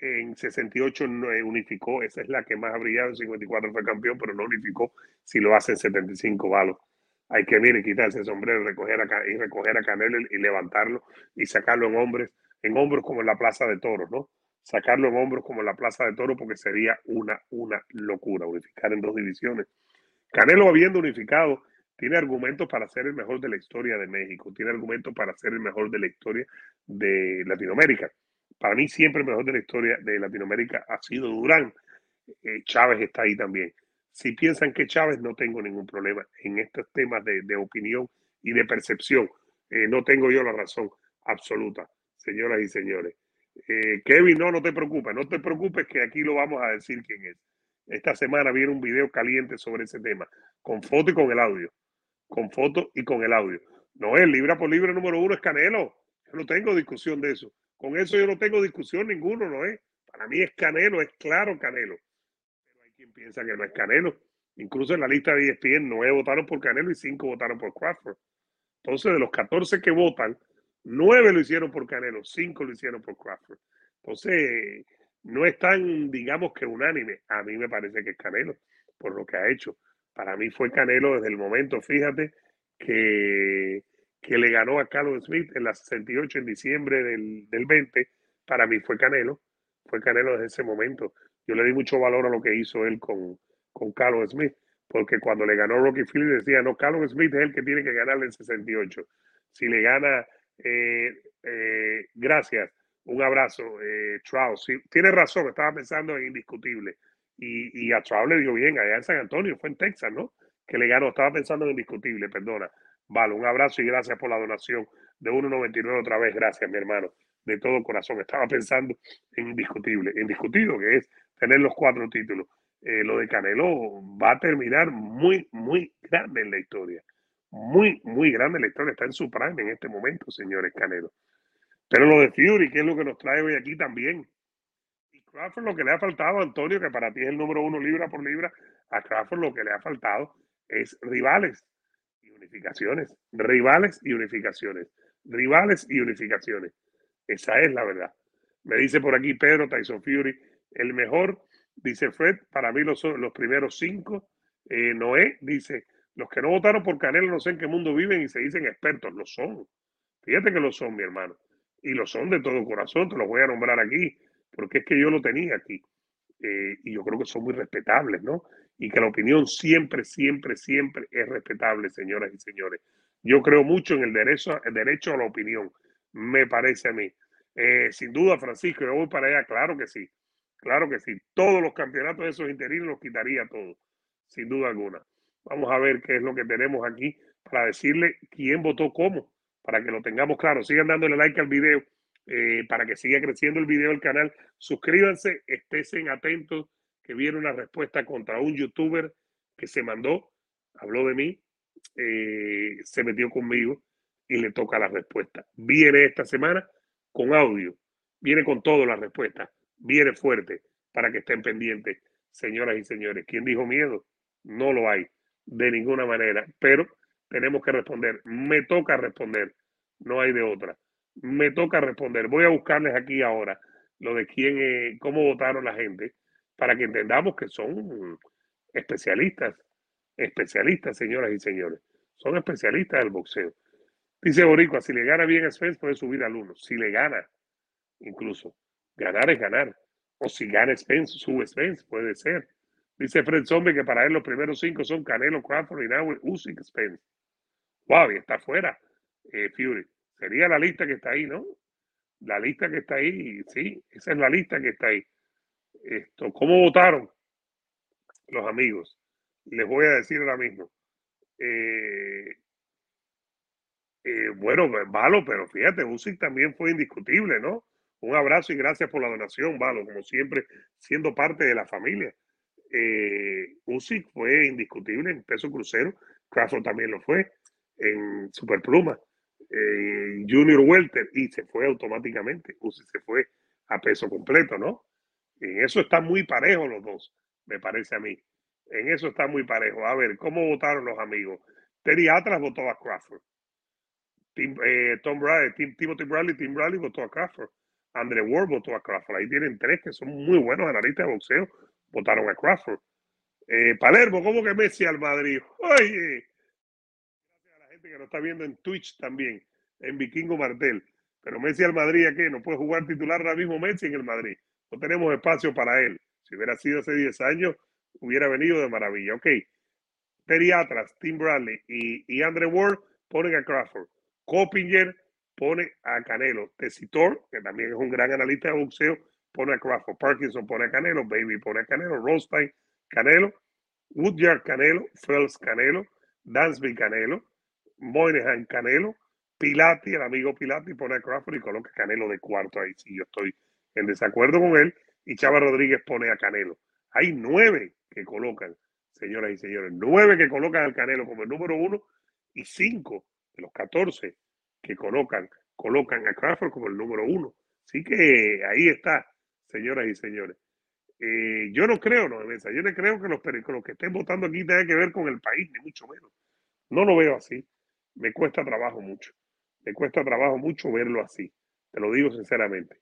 Speaker 1: En 68 no unificó, esa es la que más ha brillado, en 54 fue campeón, pero no unificó si lo hace en 75 balos. Hay que, mire, quitarse el sombrero recoger a, y recoger a Canelo y levantarlo y sacarlo en hombres, en hombros como en la Plaza de Toros, ¿no? sacarlo en hombros como en la Plaza de Toro porque sería una, una locura unificar en dos divisiones. Canelo habiendo unificado tiene argumentos para ser el mejor de la historia de México, tiene argumentos para ser el mejor de la historia de Latinoamérica. Para mí siempre el mejor de la historia de Latinoamérica ha sido Durán. Eh, Chávez está ahí también. Si piensan que Chávez, no tengo ningún problema en estos temas de, opinión y de percepción. Eh, no tengo yo la razón absoluta, señoras y señores. Eh, Kevin, no, no te preocupes, no te preocupes que aquí lo vamos a decir quién es. Esta semana viene un video caliente sobre ese tema, con foto y con el audio. Con foto y con el audio. No es libra por libra número uno, es Canelo. Yo no tengo discusión de eso. Con eso yo no tengo discusión ninguno, ¿no es? Para mí es Canelo, es claro Canelo. Pero hay quien piensa que no es Canelo. Incluso en la lista de ESPN, nueve votaron por Canelo y cinco votaron por Crawford. Entonces, de los 14 que votan, Nueve lo hicieron por Canelo, cinco lo hicieron por Crawford. Entonces, no es tan, digamos que unánime. A mí me parece que es Canelo, por lo que ha hecho. Para mí fue Canelo desde el momento, fíjate, que, que le ganó a Carlos Smith en la 68 en diciembre del, del 20, para mí fue Canelo. Fue Canelo desde ese momento. Yo le di mucho valor a lo que hizo él con, con Carlos Smith, porque cuando le ganó Rocky Phillips decía, no, Carlos Smith es el que tiene que ganarle en 68. Si le gana, eh, eh, gracias, un abrazo, eh, Sí, tiene razón, estaba pensando en indiscutible. Y, y a Trout le dio bien allá en San Antonio, fue en Texas, ¿no? Que le ganó, estaba pensando en indiscutible, perdona. Vale, un abrazo y gracias por la donación de 1.99 otra vez. Gracias, mi hermano, de todo corazón. Estaba pensando en indiscutible, indiscutido, que es tener los cuatro títulos. Eh, lo de Canelo va a terminar muy, muy grande en la historia. Muy, muy grande en la historia. Está en su prime en este momento, señores Canelo. Pero lo de Fury, que es lo que nos trae hoy aquí también. Y Crawford lo que le ha faltado, Antonio, que para ti es el número uno libra por libra, a Crawford lo que le ha faltado es rivales unificaciones. Rivales y unificaciones. Rivales y unificaciones. Esa es la verdad. Me dice por aquí Pedro Tyson Fury, el mejor, dice Fred, para mí los, los primeros cinco. Eh, Noé dice, los que no votaron por Canelo no sé en qué mundo viven y se dicen expertos. Lo son. Fíjate que lo son, mi hermano y lo son de todo corazón, te los voy a nombrar aquí, porque es que yo lo tenía aquí. Eh, y yo creo que son muy respetables, ¿no? Y que la opinión siempre, siempre, siempre es respetable, señoras y señores. Yo creo mucho en el derecho, el derecho a la opinión, me parece a mí. Eh, sin duda, Francisco, yo voy para allá, claro que sí, claro que sí. Todos los campeonatos de esos interinos los quitaría todos, sin duda alguna. Vamos a ver qué es lo que tenemos aquí para decirle quién votó cómo para que lo tengamos claro. Sigan dándole like al video eh, para que siga creciendo el video del canal. Suscríbanse, estén atentos que viene una respuesta contra un youtuber que se mandó, habló de mí, eh, se metió conmigo y le toca la respuesta. Viene esta semana con audio, viene con todo la respuesta, viene fuerte para que estén pendientes, señoras y señores. ¿Quién dijo miedo? No lo hay de ninguna manera, pero tenemos que responder. Me toca responder. No hay de otra. Me toca responder. Voy a buscarles aquí ahora lo de quién, eh, cómo votaron la gente, para que entendamos que son especialistas, especialistas, señoras y señores. Son especialistas del boxeo. Dice Boricua, si le gana bien a Spence, puede subir al uno. Si le gana, incluso. Ganar es ganar. O si gana Spence, sube Spence, puede ser. Dice Fred Zombie que para él los primeros cinco son Canelo, Crawford, Inoue, Usyk, Spence. Wow, y está fuera eh, Fury. Sería la lista que está ahí, ¿no? La lista que está ahí, sí, esa es la lista que está ahí. Esto, ¿cómo votaron los amigos? Les voy a decir ahora mismo. Eh, eh, bueno, Valo, pero fíjate, Usyk también fue indiscutible, ¿no? Un abrazo y gracias por la donación, Valo, como siempre, siendo parte de la familia. Eh, Usyk fue indiscutible en peso crucero, Crawford también lo fue en Superpluma, eh, Junior Welter, y se fue automáticamente. se fue a peso completo, ¿no? En eso está muy parejo los dos, me parece a mí. En eso está muy parejo. A ver, ¿cómo votaron los amigos? Terry Atlas votó a Crawford. Eh, Tom Bradley, Timothy Bradley, Tim Bradley votó a Crawford. Andre Ward votó a Crawford. Ahí tienen tres que son muy buenos analistas de boxeo. Votaron a Crawford. Eh, Palermo, ¿cómo que Messi al Madrid? Oye, que lo está viendo en Twitch también, en Vikingo Martel. Pero Messi al Madrid, ¿a qué? No puede jugar titular ahora mismo Messi en el Madrid. No tenemos espacio para él. Si hubiera sido hace 10 años, hubiera venido de maravilla. Ok. Terry Atlas, Tim Bradley y, y Ward ponen a Crawford. Coppinger pone a Canelo. Tessitor, que también es un gran analista de boxeo, pone a Crawford. Parkinson pone a Canelo. Baby pone a Canelo. Rostein, Canelo. Woodyard, Canelo. Phelps, Canelo. Dansby, Canelo. Moynihan Canelo, Pilati, el amigo Pilati pone a Crawford y coloca Canelo de cuarto ahí. Si yo estoy en desacuerdo con él, y Chava Rodríguez pone a Canelo. Hay nueve que colocan, señoras y señores, nueve que colocan al Canelo como el número uno y cinco de los catorce que colocan, colocan a Crawford como el número uno. Así que ahí está, señoras y señores. Eh, yo no creo, no, yo no creo que los, que los que estén votando aquí tengan que ver con el país, ni mucho menos. No lo veo así me cuesta trabajo mucho. Me cuesta trabajo mucho verlo así. Te lo digo sinceramente.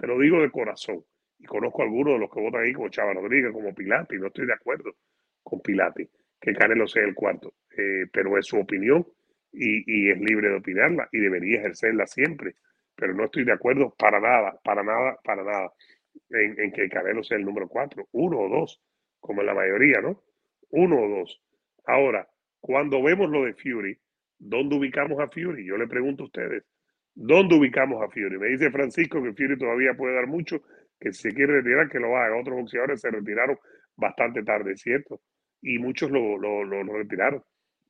Speaker 1: Te lo digo de corazón. Y conozco a algunos de los que votan ahí, como Chava Rodríguez, como Pilati. No estoy de acuerdo con Pilati, que Canelo sea el cuarto. Eh, pero es su opinión y, es libre de opinarla y debería ejercerla siempre. Pero no estoy de acuerdo para nada, para nada, para nada en, en que Canelo sea el número cuatro, uno o dos, como en la mayoría, ¿no? Uno o dos. Ahora, cuando vemos lo de Fury, ¿dónde ubicamos a Fury? Yo le pregunto a ustedes, ¿dónde ubicamos a Fury? Me dice Francisco que Fury todavía puede dar mucho, que si se quiere retirar, que lo haga. Otros boxeadores se retiraron bastante tarde, ¿cierto? Y muchos lo, lo, lo, retiraron.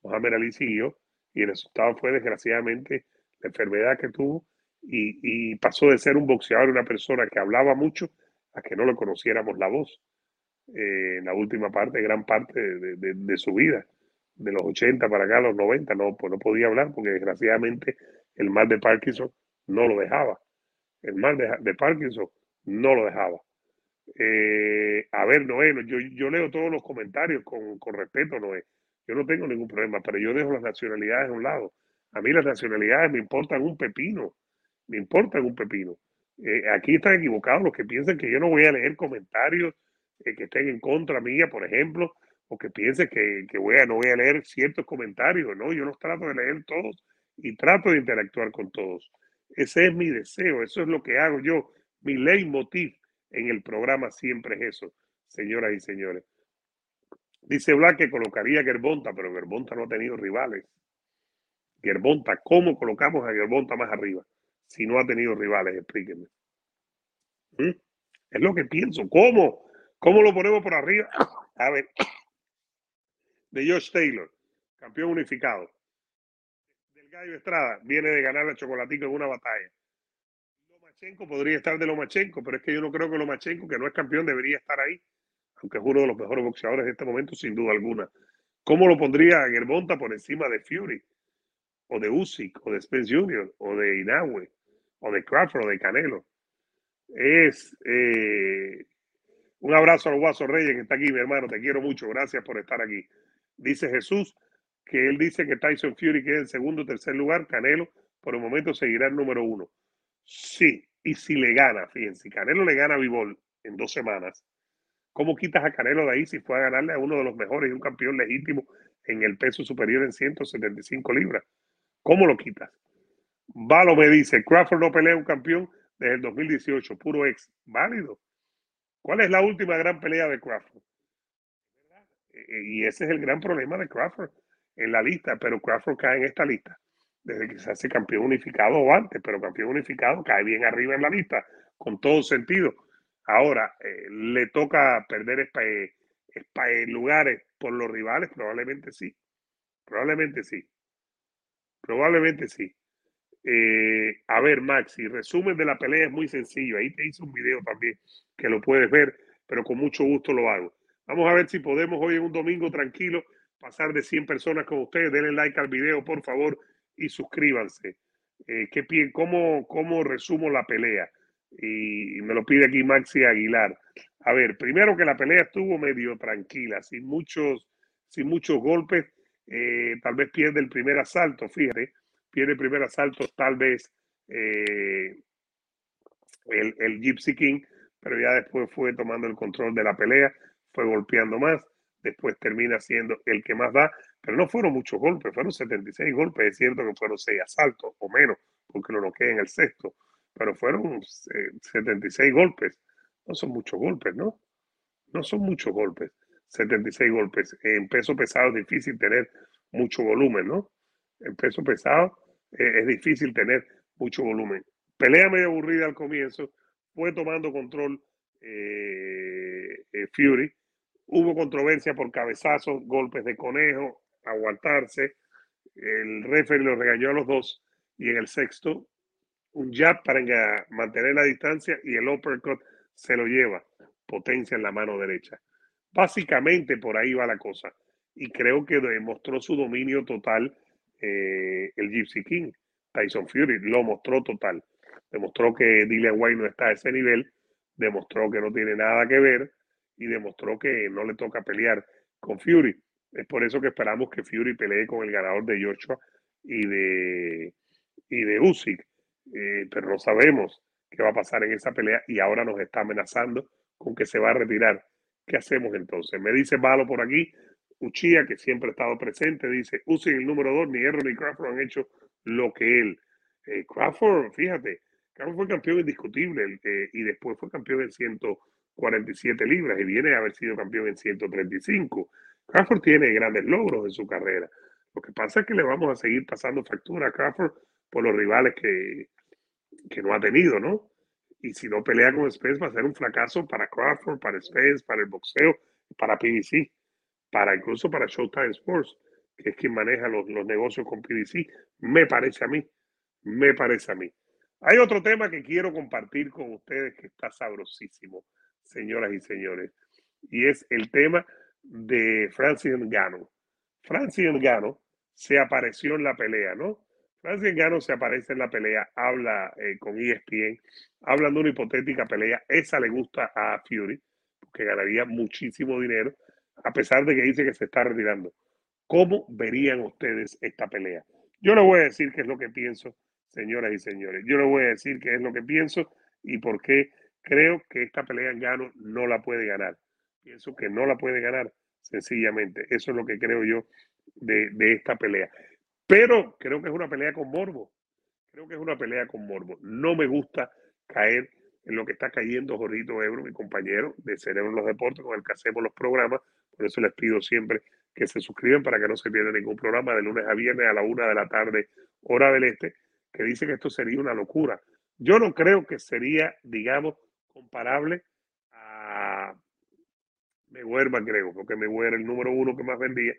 Speaker 1: Mohamed Ali siguió y el resultado fue desgraciadamente la enfermedad que tuvo y, y pasó de ser un boxeador, una persona que hablaba mucho, a que no le conociéramos la voz. Eh, en la última parte, gran parte de, de, de, su vida, de los 80 para acá, los 90, no, pues no podía hablar porque desgraciadamente el mal de Parkinson no lo dejaba. El mal de, Parkinson no lo dejaba. Eh, a ver, Noé, yo, yo leo todos los comentarios con, con respeto, Noé. Yo no tengo ningún problema, pero yo dejo las nacionalidades a un lado. A mí las nacionalidades me importan un pepino, me importan un pepino. Eh, aquí están equivocados los que piensan que yo no voy a leer comentarios eh, que estén en contra mía, por ejemplo, o que piensen que, que voy a, no voy a leer ciertos comentarios. No, yo los trato de leer todos y trato de interactuar con todos. Ese es mi deseo, eso es lo que hago yo. Mi leitmotiv en el programa siempre es eso, señoras y señores. Dice Black que colocaría a Gerbonta, pero Gerbonta no ha tenido rivales. Gerbonta, ¿cómo colocamos a Gerbonta más arriba? Si no ha tenido rivales, explíquenme. ¿Mm? Es lo que pienso. ¿Cómo? ¿Cómo lo ponemos por arriba? A ver. De Josh Taylor, campeón unificado. Gallo Estrada, viene de ganar a Chocolatico en una batalla. Lomachenko podría estar de Lomachenko, pero es que yo no creo que Lomachenko, que no es campeón, debería estar ahí aunque es uno de los mejores boxeadores de este momento, sin duda alguna. ¿Cómo lo pondría Germonta por encima de Fury? O de Usyk, o de Spence Jr., o de Inoue, o de Crawford, o de Canelo. Es eh, un abrazo al Guaso Reyes que está aquí, mi hermano. Te quiero mucho. Gracias por estar aquí. Dice Jesús que él dice que Tyson Fury queda en segundo o tercer lugar. Canelo, por el momento, seguirá el número uno. Sí, y si le gana, fíjense, si Canelo le gana a Vivol en dos semanas, ¿Cómo quitas a Canelo de ahí si fue a ganarle a uno de los mejores y un campeón legítimo en el peso superior en 175 libras? ¿Cómo lo quitas? Valo me dice, Crawford no pelea un campeón desde el 2018, puro ex. Válido. ¿Cuál es la última gran pelea de Crawford? E, e, y ese es el gran problema de Crawford en la lista, pero Crawford cae en esta lista desde que se hace campeón unificado o antes, pero campeón unificado cae bien arriba en la lista, con todo sentido. Ahora, eh, ¿le toca perder lugares por los rivales? Probablemente sí. Probablemente sí. Probablemente sí. Eh, a ver, Maxi, resumen de la pelea es muy sencillo. Ahí te hice un video también que lo puedes ver, pero con mucho gusto lo hago. Vamos a ver si podemos hoy en un domingo tranquilo pasar de 100 personas con ustedes. Denle like al video, por favor, y suscríbanse. Eh, ¿qué, cómo, ¿Cómo resumo la pelea? y me lo pide aquí Maxi Aguilar. A ver, primero que la pelea estuvo medio tranquila, sin muchos, sin muchos golpes. Eh, tal vez pierde el primer asalto, fíjate, pierde el primer asalto, tal vez eh, el, el Gypsy King, pero ya después fue tomando el control de la pelea, fue golpeando más, después termina siendo el que más da, pero no fueron muchos golpes, fueron 76 golpes, es cierto que fueron 6 asaltos o menos, porque lo noqué en el sexto pero fueron 76 eh, golpes. No son muchos golpes, ¿no? No son muchos golpes. 76 golpes. En peso pesado es difícil tener mucho volumen, ¿no? En peso pesado eh, es difícil tener mucho volumen. Pelea medio aburrida al comienzo, fue tomando control eh, Fury. Hubo controversia por cabezazos, golpes de conejo, aguantarse. El referee lo regañó a los dos y en el sexto un jab para mantener la distancia y el uppercut se lo lleva, potencia en la mano derecha. Básicamente por ahí va la cosa. Y creo que demostró su dominio total eh, el Gypsy King. Tyson Fury lo mostró total. Demostró que Dillian White no está a ese nivel, demostró que no tiene nada que ver y demostró que no le toca pelear con Fury. Es por eso que esperamos que Fury pelee con el ganador de Joshua y de, y de Usyk. Eh, pero no sabemos qué va a pasar en esa pelea y ahora nos está amenazando con que se va a retirar. ¿Qué hacemos entonces? Me dice Malo por aquí, Uchía, que siempre ha estado presente, dice, usen el número 2, ni Errol ni Crawford han hecho lo que él. Eh, Crawford, fíjate, Crawford fue campeón indiscutible eh, y después fue campeón en 147 libras y viene a haber sido campeón en 135. Crawford tiene grandes logros en su carrera. Lo que pasa es que le vamos a seguir pasando factura a Crawford por los rivales que, que no ha tenido, ¿no? Y si no pelea con Spence va a ser un fracaso para Crawford, para Spence, para el boxeo, para PBC, para incluso para Showtime Sports, que es quien maneja los, los negocios con PBC. Me parece a mí, me parece a mí. Hay otro tema que quiero compartir con ustedes que está sabrosísimo, señoras y señores, y es el tema de Francis Ngannou. Francis Ngannou se apareció en la pelea, ¿no? Francis Ngannou se aparece en la pelea, habla eh, con ESPN, hablan de una hipotética pelea. Esa le gusta a Fury, que ganaría muchísimo dinero, a pesar de que dice que se está retirando. ¿Cómo verían ustedes esta pelea? Yo le voy a decir qué es lo que pienso, señoras y señores. Yo le voy a decir qué es lo que pienso y por qué creo que esta pelea Ngannou no la puede ganar. Pienso que no la puede ganar, sencillamente. Eso es lo que creo yo de, de esta pelea. Pero creo que es una pelea con morbo. Creo que es una pelea con morbo. No me gusta caer en lo que está cayendo Jorito Ebro, mi compañero de Cerebro en los Deportes, con el que hacemos los programas. Por eso les pido siempre que se suscriban para que no se pierdan ningún programa de lunes a viernes a la una de la tarde, hora del este, que dice que esto sería una locura. Yo no creo que sería, digamos, comparable a Mayweather creo, porque Mayweather el número uno que más vendía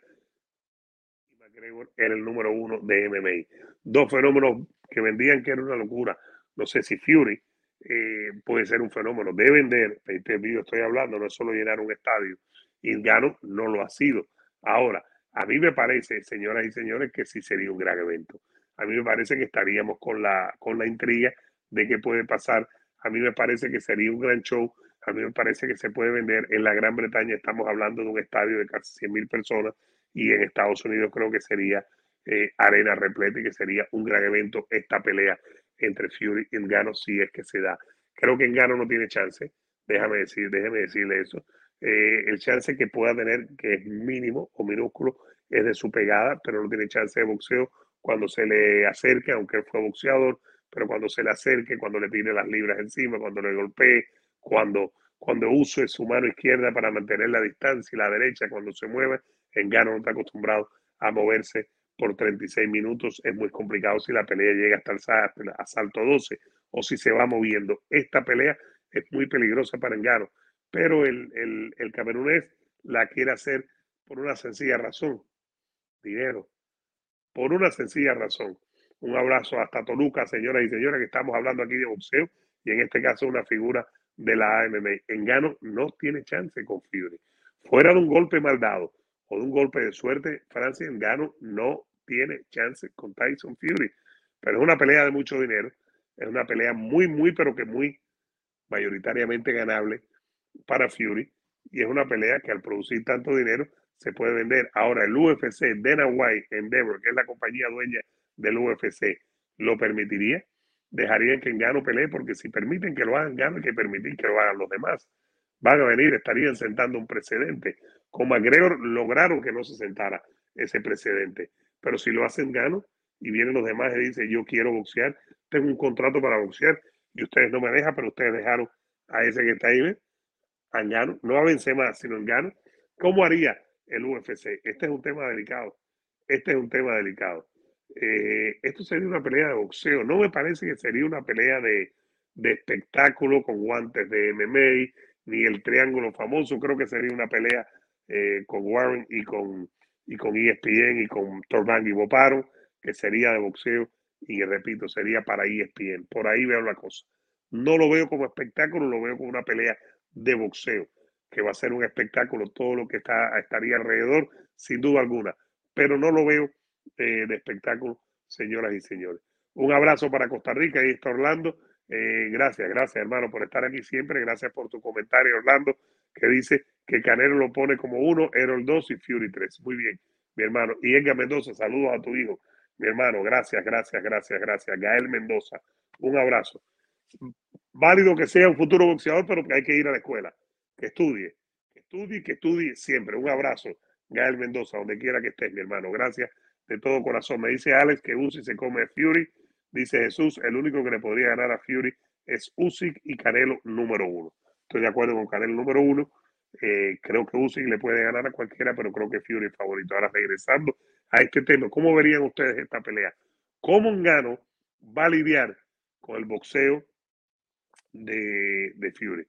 Speaker 1: era el número uno de MMA. Dos fenómenos que vendían que era una locura. No sé si Fury eh, puede ser un fenómeno de vender. Este video estoy hablando, no es solo llenar un estadio. Y Gano no lo ha sido. Ahora, a mí me parece, señoras y señores, que sí sería un gran evento. A mí me parece que estaríamos con la, con la intriga de qué puede pasar. A mí me parece que sería un gran show. A mí me parece que se puede vender. En la Gran Bretaña estamos hablando de un estadio de casi 100 mil personas y en Estados Unidos creo que sería eh, arena repleta y que sería un gran evento esta pelea entre Fury y Engano si es que se da. Creo que Engano no tiene chance, déjame decir, déjeme decirle eso. Eh, el chance que pueda tener, que es mínimo o minúsculo, es de su pegada, pero no tiene chance de boxeo cuando se le acerque, aunque él fue boxeador, pero cuando se le acerque, cuando le tire las libras encima, cuando le golpee, cuando, cuando use su mano izquierda para mantener la distancia y la derecha cuando se mueve, Engano no está acostumbrado a moverse por 36 minutos. Es muy complicado si la pelea llega hasta el asalto 12 o si se va moviendo. Esta pelea es muy peligrosa para Engano, pero el, el, el camerunés la quiere hacer por una sencilla razón. Dinero. Por una sencilla razón. Un abrazo hasta Toluca, señoras y señores, que estamos hablando aquí de boxeo y en este caso una figura de la AMM. Engano no tiene chance con Fury. Fuera de un golpe mal dado, o de un golpe de suerte, Francis Ngannou no tiene chance con Tyson Fury. Pero es una pelea de mucho dinero, es una pelea muy, muy, pero que muy mayoritariamente ganable para Fury. Y es una pelea que al producir tanto dinero se puede vender. Ahora, el UFC, Dana White Endeavor, que es la compañía dueña del UFC, ¿lo permitiría? Dejarían que Ngannou pelee, porque si permiten que lo hagan Ngannou, hay que permitir que lo hagan los demás. Van a venir, estarían sentando un precedente. Con McGregor lograron que no se sentara ese precedente. Pero si lo hacen gano y vienen los demás y dicen, yo quiero boxear, tengo un contrato para boxear y ustedes no me dejan, pero ustedes dejaron a ese que está ahí, a Gano, no a más, sino en Gano. ¿Cómo haría el UFC? Este es un tema delicado. Este es un tema delicado. Eh, esto sería una pelea de boxeo. No me parece que sería una pelea de, de espectáculo con guantes de MMA, ni el triángulo famoso. Creo que sería una pelea eh, con Warren y con, y con ESPN y con Torban y Boparo, que sería de boxeo y repito, sería para ESPN. Por ahí veo la cosa. No lo veo como espectáculo, lo veo como una pelea de boxeo, que va a ser un espectáculo todo lo que está, estaría alrededor, sin duda alguna. Pero no lo veo eh, de espectáculo, señoras y señores. Un abrazo para Costa Rica y está Orlando. Eh, gracias, gracias hermano por estar aquí siempre. Gracias por tu comentario, Orlando que dice que Canelo lo pone como uno, Errol 2 y Fury 3. Muy bien, mi hermano. Y Edgar Mendoza, saludos a tu hijo. Mi hermano, gracias, gracias, gracias, gracias. Gael Mendoza, un abrazo. Válido que sea un futuro boxeador, pero que hay que ir a la escuela, que estudie, que estudie, que estudie siempre. Un abrazo, Gael Mendoza, donde quiera que estés, mi hermano. Gracias de todo corazón. Me dice Alex que Usyk se come Fury. Dice Jesús, el único que le podría ganar a Fury es Usyk y Canelo número uno. Estoy de acuerdo con Canelo número uno. Eh, creo que Usyk le puede ganar a cualquiera, pero creo que Fury es favorito. Ahora regresando a este tema, ¿cómo verían ustedes esta pelea? ¿Cómo Gano va a lidiar con el boxeo de, de Fury?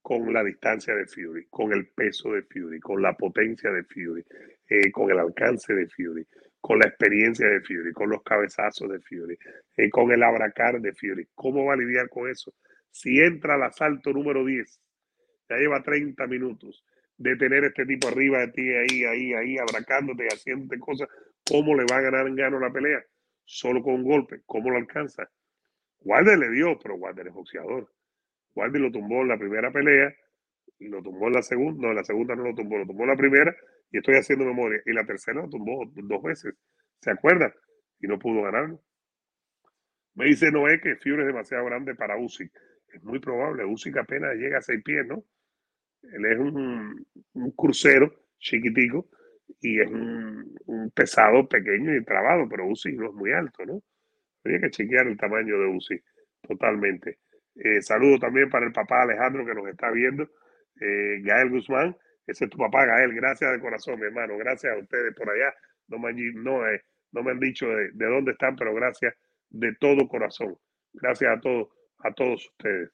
Speaker 1: con la distancia de Fury, con el peso de Fury, con la potencia de Fury, eh, con el alcance de Fury, con la experiencia de Fury, con los cabezazos de Fury, eh, con el abracar de Fury. ¿Cómo va a lidiar con eso? Si entra al asalto número 10, ya lleva 30 minutos de tener este tipo arriba de ti, ahí, ahí, ahí, abracándote, haciéndote cosas, ¿cómo le va a ganar en gano la pelea? Solo con un golpe, ¿cómo lo alcanza? Wilder le dio, pero Wilder es boxeador. Wilder lo tumbó en la primera pelea y lo tumbó en la segunda. No, en la segunda no lo tumbó, lo tumbó en la primera y estoy haciendo memoria. Y la tercera lo tumbó dos veces. ¿Se acuerdan? Y no pudo ganarlo. Me dice Noé que Fury es demasiado grande para Usyk. Es muy probable. Usyk apenas llega a seis pies, ¿no? Él es un, crucero chiquitico y es un, pesado pequeño y trabado, pero Usyk no es muy alto, ¿no? Habría que chequear el tamaño de Usyk totalmente. Eh, saludo también para el papá Alejandro que nos está viendo. Eh, Gael Guzmán, ese es tu papá Gael. Gracias de corazón, mi hermano. Gracias a ustedes por allá. No me, no, eh, no me han dicho de, dónde están, pero gracias de todo corazón. Gracias a todos, a todos ustedes.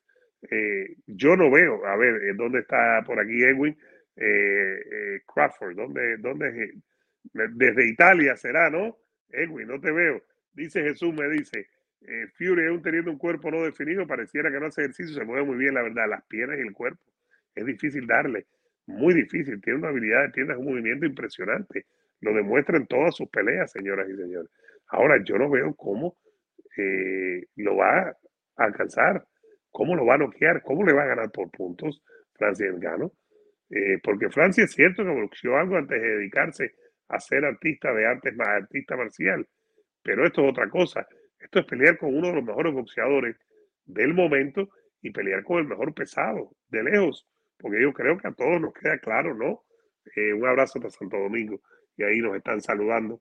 Speaker 1: yo no veo, a ver, ¿dónde está por aquí Edwin? Crawford, ¿dónde, dónde Desde Italia será, ¿no? Edwin, no te veo. Dice Jesús, me dice, eh, Fury aún teniendo un cuerpo no definido, pareciera que no hace ejercicio, se mueve muy bien, la verdad, las piernas y el cuerpo. Es difícil darle, muy difícil. Tiene una habilidad, tiene un movimiento impresionante. Lo demuestra en todas sus peleas, señoras y señores. Ahora, yo no veo cómo eh, lo va a alcanzar, cómo lo va a noquear, cómo le va a ganar por puntos Francia Gano. Eh, porque Francia es cierto que evolucionó algo antes de dedicarse a ser artista de artes más artista marcial, pero esto es otra cosa. Esto es pelear con uno de los mejores boxeadores del momento y pelear con el mejor pesado, de lejos, porque yo creo que a todos nos queda claro, ¿no? Eh, un abrazo para Santo Domingo y ahí nos están saludando.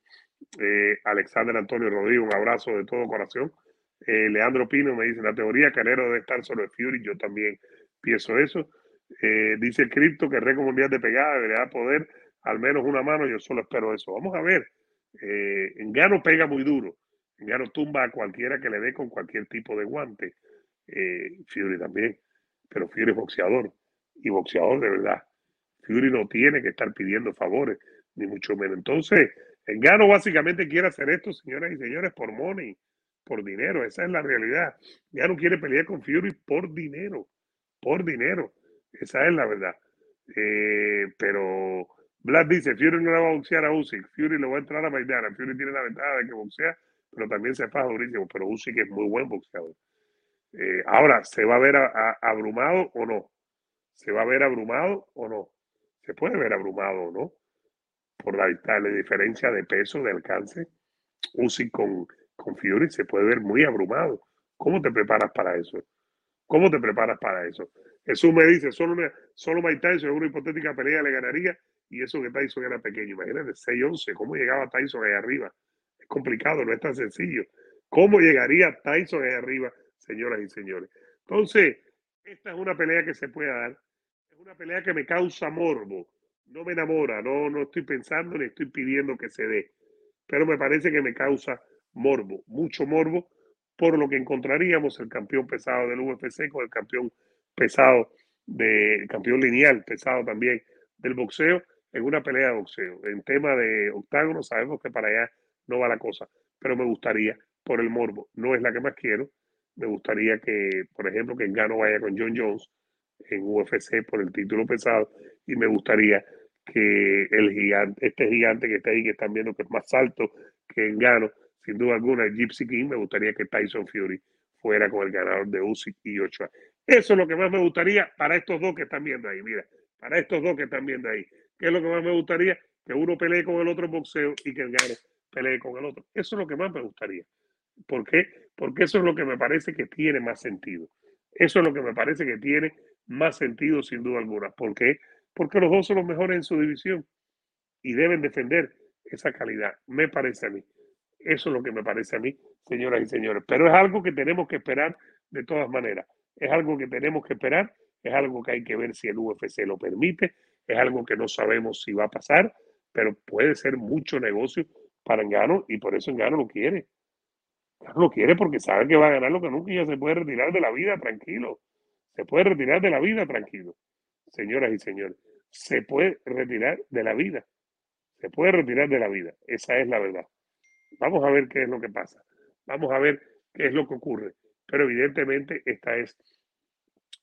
Speaker 1: Eh, Alexander Antonio Rodríguez, un abrazo de todo corazón. Eh, Leandro Pino me dice, la teoría Canero debe estar sobre Fury, yo también pienso eso. dice el cripto que el récord mundial de pegada debería poder al menos una mano, yo solo espero eso. Vamos a ver, en Gano pega muy duro, no tumba a cualquiera que le dé con cualquier tipo de guante. Fury también. Pero Fury es boxeador. Y boxeador de verdad. Fury no tiene que estar pidiendo favores, ni mucho menos. Entonces, Gano básicamente quiere hacer esto, señoras y señores, por money, por dinero. Esa es la realidad. Gano quiere pelear con Fury por dinero. Por dinero. Esa es la verdad. Eh, pero Vlad dice, Fury no le va a boxear a Usyk. Fury le va a entrar a Maidana. Fury tiene la ventaja de que boxea pero también se faja durísimo. Pero que es muy buen boxeador. Eh, ahora, ¿se va a ver abrumado o no? ¿Se va a ver abrumado o no? Se puede ver abrumado o no. Por la, la diferencia de peso, de alcance. Usyk con, con Fury se puede ver muy abrumado. ¿Cómo te preparas para eso? ¿Cómo te preparas para eso? Jesús me dice, solo, solo Mike Tyson en una hipotética pelea le ganaría y eso que Tyson era pequeño. Imagínate, 6-11, ¿cómo llegaba Tyson ahí arriba? complicado, no es tan sencillo. ¿Cómo llegaría Tyson ahí arriba, señoras y señores? Entonces, esta es una pelea que se puede dar. Una pelea que me causa morbo. No me enamora, no, no estoy pensando ni estoy pidiendo que se dé. Pero me parece que me causa morbo, mucho morbo, por lo que encontraríamos el campeón pesado del UFC con el campeón pesado, de, campeón lineal pesado también del boxeo en una pelea de boxeo. En tema de octágono, sabemos que para allá no va la cosa, pero me gustaría, por el morbo, no es la que más quiero, me gustaría que, por ejemplo, que Gano vaya con John Jones en UFC por el título pesado y me gustaría que el gigante, este gigante que está ahí, que están viendo que es más alto que Gano, sin duda alguna, el Gypsy King, me gustaría que Tyson Fury fuera con el ganador de Usyk y Ochoa. Eso es lo que más me gustaría para estos dos que están viendo ahí, mira, para estos dos que están viendo ahí. ¿Qué es lo que más me gustaría? Que uno pelee con el otro boxeo y que el gane pelee con el otro. Eso es lo que más me gustaría. ¿Por qué? Porque eso es lo que me parece que tiene más sentido. Eso es lo que me parece que tiene más sentido sin duda alguna. ¿Por qué? Porque los dos son los mejores en su división. y deben defender esa calidad, me parece a mí. Eso es lo que me parece a mí, señoras y señores. Pero es algo que tenemos que esperar de todas maneras. Es algo que tenemos que esperar, es algo que hay que ver si el UFC lo permite, es algo que no sabemos si va a pasar, pero puede ser mucho negocio para Engano y por eso Engano lo quiere. Engano lo quiere porque sabe que va a ganar lo que nunca y ya se puede retirar de la vida tranquilo. Se puede retirar de la vida tranquilo. Señoras y señores, se puede retirar de la vida. Se puede retirar de la vida. Esa es la verdad. Vamos a ver qué es lo que pasa. Vamos a ver qué es lo que ocurre. Pero evidentemente esta es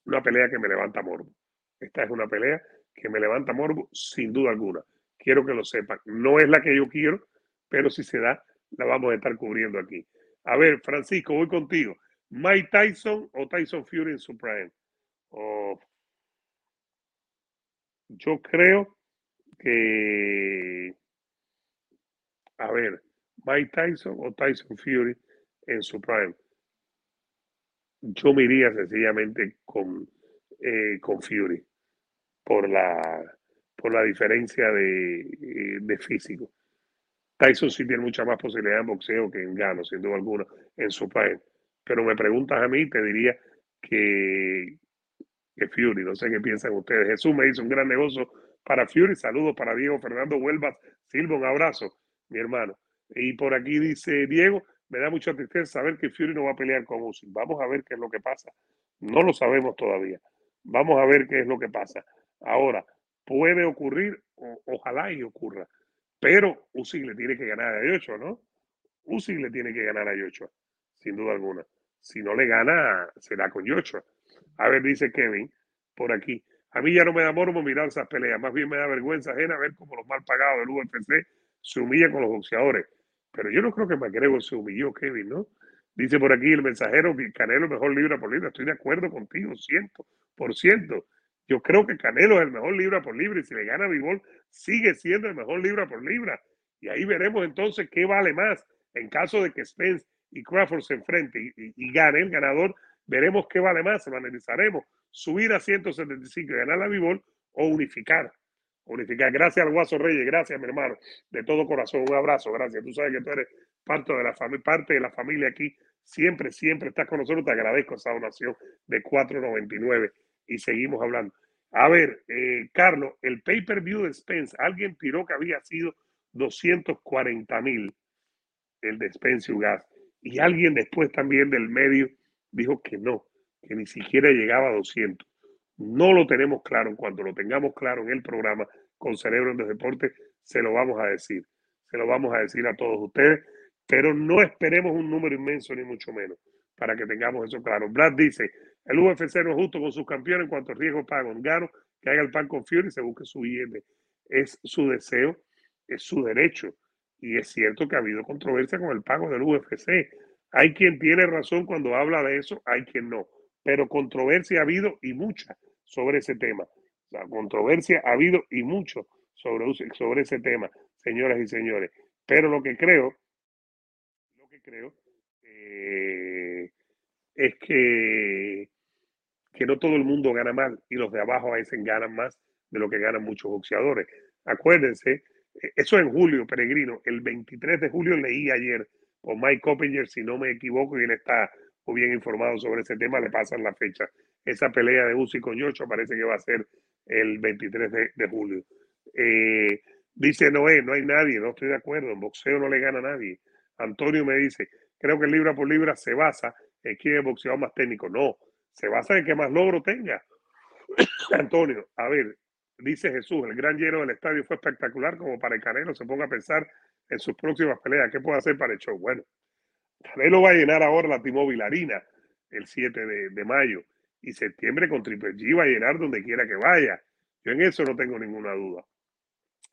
Speaker 1: una pelea que me levanta morbo. Esta es una pelea que me levanta morbo sin duda alguna. Quiero que lo sepan. No es la que yo quiero, pero si se da, la vamos a estar cubriendo aquí. A ver, Francisco, voy contigo. Mike Tyson o Tyson Fury en su. Oh. Yo creo que, a ver, Mike Tyson o Tyson Fury en su prime. Yo me iría sencillamente con, eh, con Fury por la, por la diferencia de, eh, de, físico. Tyson sí tiene mucha más posibilidad en boxeo que en Gano, sin duda alguna, en su prime. Pero me preguntas a mí, te diría que, que Fury, no sé qué piensan ustedes. Jesús me hizo un gran negocio para Fury. Saludos para Diego Fernando Huelva Silva, un abrazo, mi hermano. Y por aquí dice Diego, me da mucha tristeza saber que Fury no va a pelear con Usyk. Vamos a ver qué es lo que pasa. No lo sabemos todavía. Vamos a ver qué es lo que pasa. Ahora, puede ocurrir, ojalá y ocurra, pero Usyk le tiene que ganar a Yocho, ¿no? Usyk le tiene que ganar a Yocho, sin duda alguna. Si no le gana, será con Yocho. A ver, dice Kevin, por aquí. A mí ya no me da morbo mirar esas peleas, más bien me da vergüenza ajena ver cómo los mal pagados del UFC se humillan con los boxeadores. Pero yo no creo que McGregor se humilló, Kevin, ¿no? Dice por aquí el mensajero que Canelo es mejor libra por libra. Estoy de acuerdo contigo, ciento por ciento. Yo creo que Canelo es el mejor libra por libra y si le gana a Bivol, sigue siendo el mejor libra por libra. Y ahí veremos entonces qué vale más en caso de que Spence y Crawford se enfrenten y, gane el ganador. Veremos qué vale más, lo analizaremos. Subir a 175 y ganar la Bivol o unificar. Unificar. Gracias al Guaso Reyes, gracias mi hermano, de todo corazón. Un abrazo, gracias. Tú sabes que tú eres parte de la, familia, parte de la familia aquí. Siempre, siempre estás con nosotros. Te agradezco esa donación de 499 y seguimos hablando. A ver, eh, Carlos, el pay-per-view de Spence, alguien tiró que había sido 240 mil el de Spence Gas y alguien después también del medio dijo que no, que ni siquiera llegaba a 200. No lo tenemos claro. En cuanto lo tengamos claro en el programa con Cerebro en Deporte, se lo vamos a decir. Se lo vamos a decir a todos ustedes, pero no esperemos un número inmenso ni mucho menos para que tengamos eso claro. Brad dice, el UFC no es justo con sus campeones en cuanto a riesgo pago. Gano que haga el pan con Fury y se busque su billete. Es su deseo, es su derecho. Y es cierto que ha habido controversia con el pago del UFC. Hay quien tiene razón cuando habla de eso, hay quien no. Pero controversia ha habido y mucha sobre ese tema. La controversia ha habido y mucho sobre, sobre ese tema, señoras y señores. Pero lo que creo, lo que creo eh, es que que no todo el mundo gana mal y los de abajo a veces ganan más de lo que ganan muchos boxeadores. Acuérdense, e, eso en julio, peregrino, el 23 de julio leí ayer con Mike Coppinger, si no me equivoco, y él está muy bien informado sobre ese tema, le pasan la fecha. Esa pelea de Uzi con Yocho parece que va a ser el 23 de, julio. Eh, dice Noé, no hay nadie, no estoy de acuerdo, en boxeo no le gana a nadie. Antonio me dice, creo que libra por libra se basa en quién es boxeador más técnico. No, se basa en que más logro tenga. Antonio, a ver, dice Jesús, el gran lleno del estadio fue espectacular como para que Canelo se ponga a pensar en sus próximas peleas. ¿Qué puede hacer para el show? Bueno, Canelo va a llenar ahora la T-Mobile Arena el 7 de, mayo y septiembre con Triple G va a llenar donde quiera que vaya. Yo en eso no tengo ninguna duda.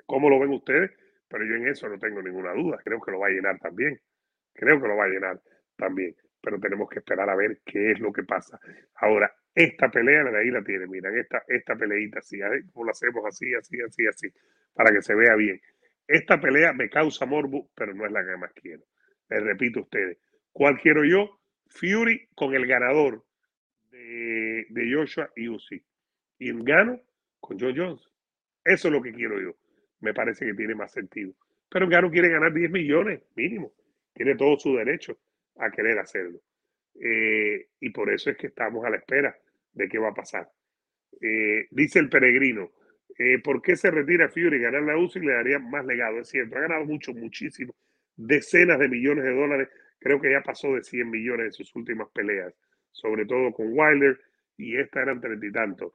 Speaker 1: ¿Cómo lo ven ustedes? Pero yo en eso no tengo ninguna duda. Creo que lo va a llenar también. Creo que lo va a llenar también pero tenemos que esperar a ver qué es lo que pasa. Ahora, esta pelea de ahí la tiene, miren, esta, esta peleita así, como la hacemos así, así, así, así, para que se vea bien. Esta pelea me causa morbo, pero no es la que más quiero. Les repito a ustedes, ¿cuál quiero yo? Fury con el ganador de, de Joshua y Usyk. Y gano con Joe Jones. Eso es lo que quiero yo. me parece que tiene más sentido. Pero Garo quiere ganar 10 millones mínimo. Tiene todo su derecho a querer hacerlo. Eh, y por eso es que estamos a la espera de qué va a pasar. Eh, dice el peregrino, eh, ¿por qué se retira Fury? Ganar la UCI le daría más legado. Es cierto, ha ganado mucho, muchísimo, decenas de millones de dólares. Creo que ya pasó de 100 millones en sus últimas peleas, sobre todo con Wilder, y esta eran treinta y tantos.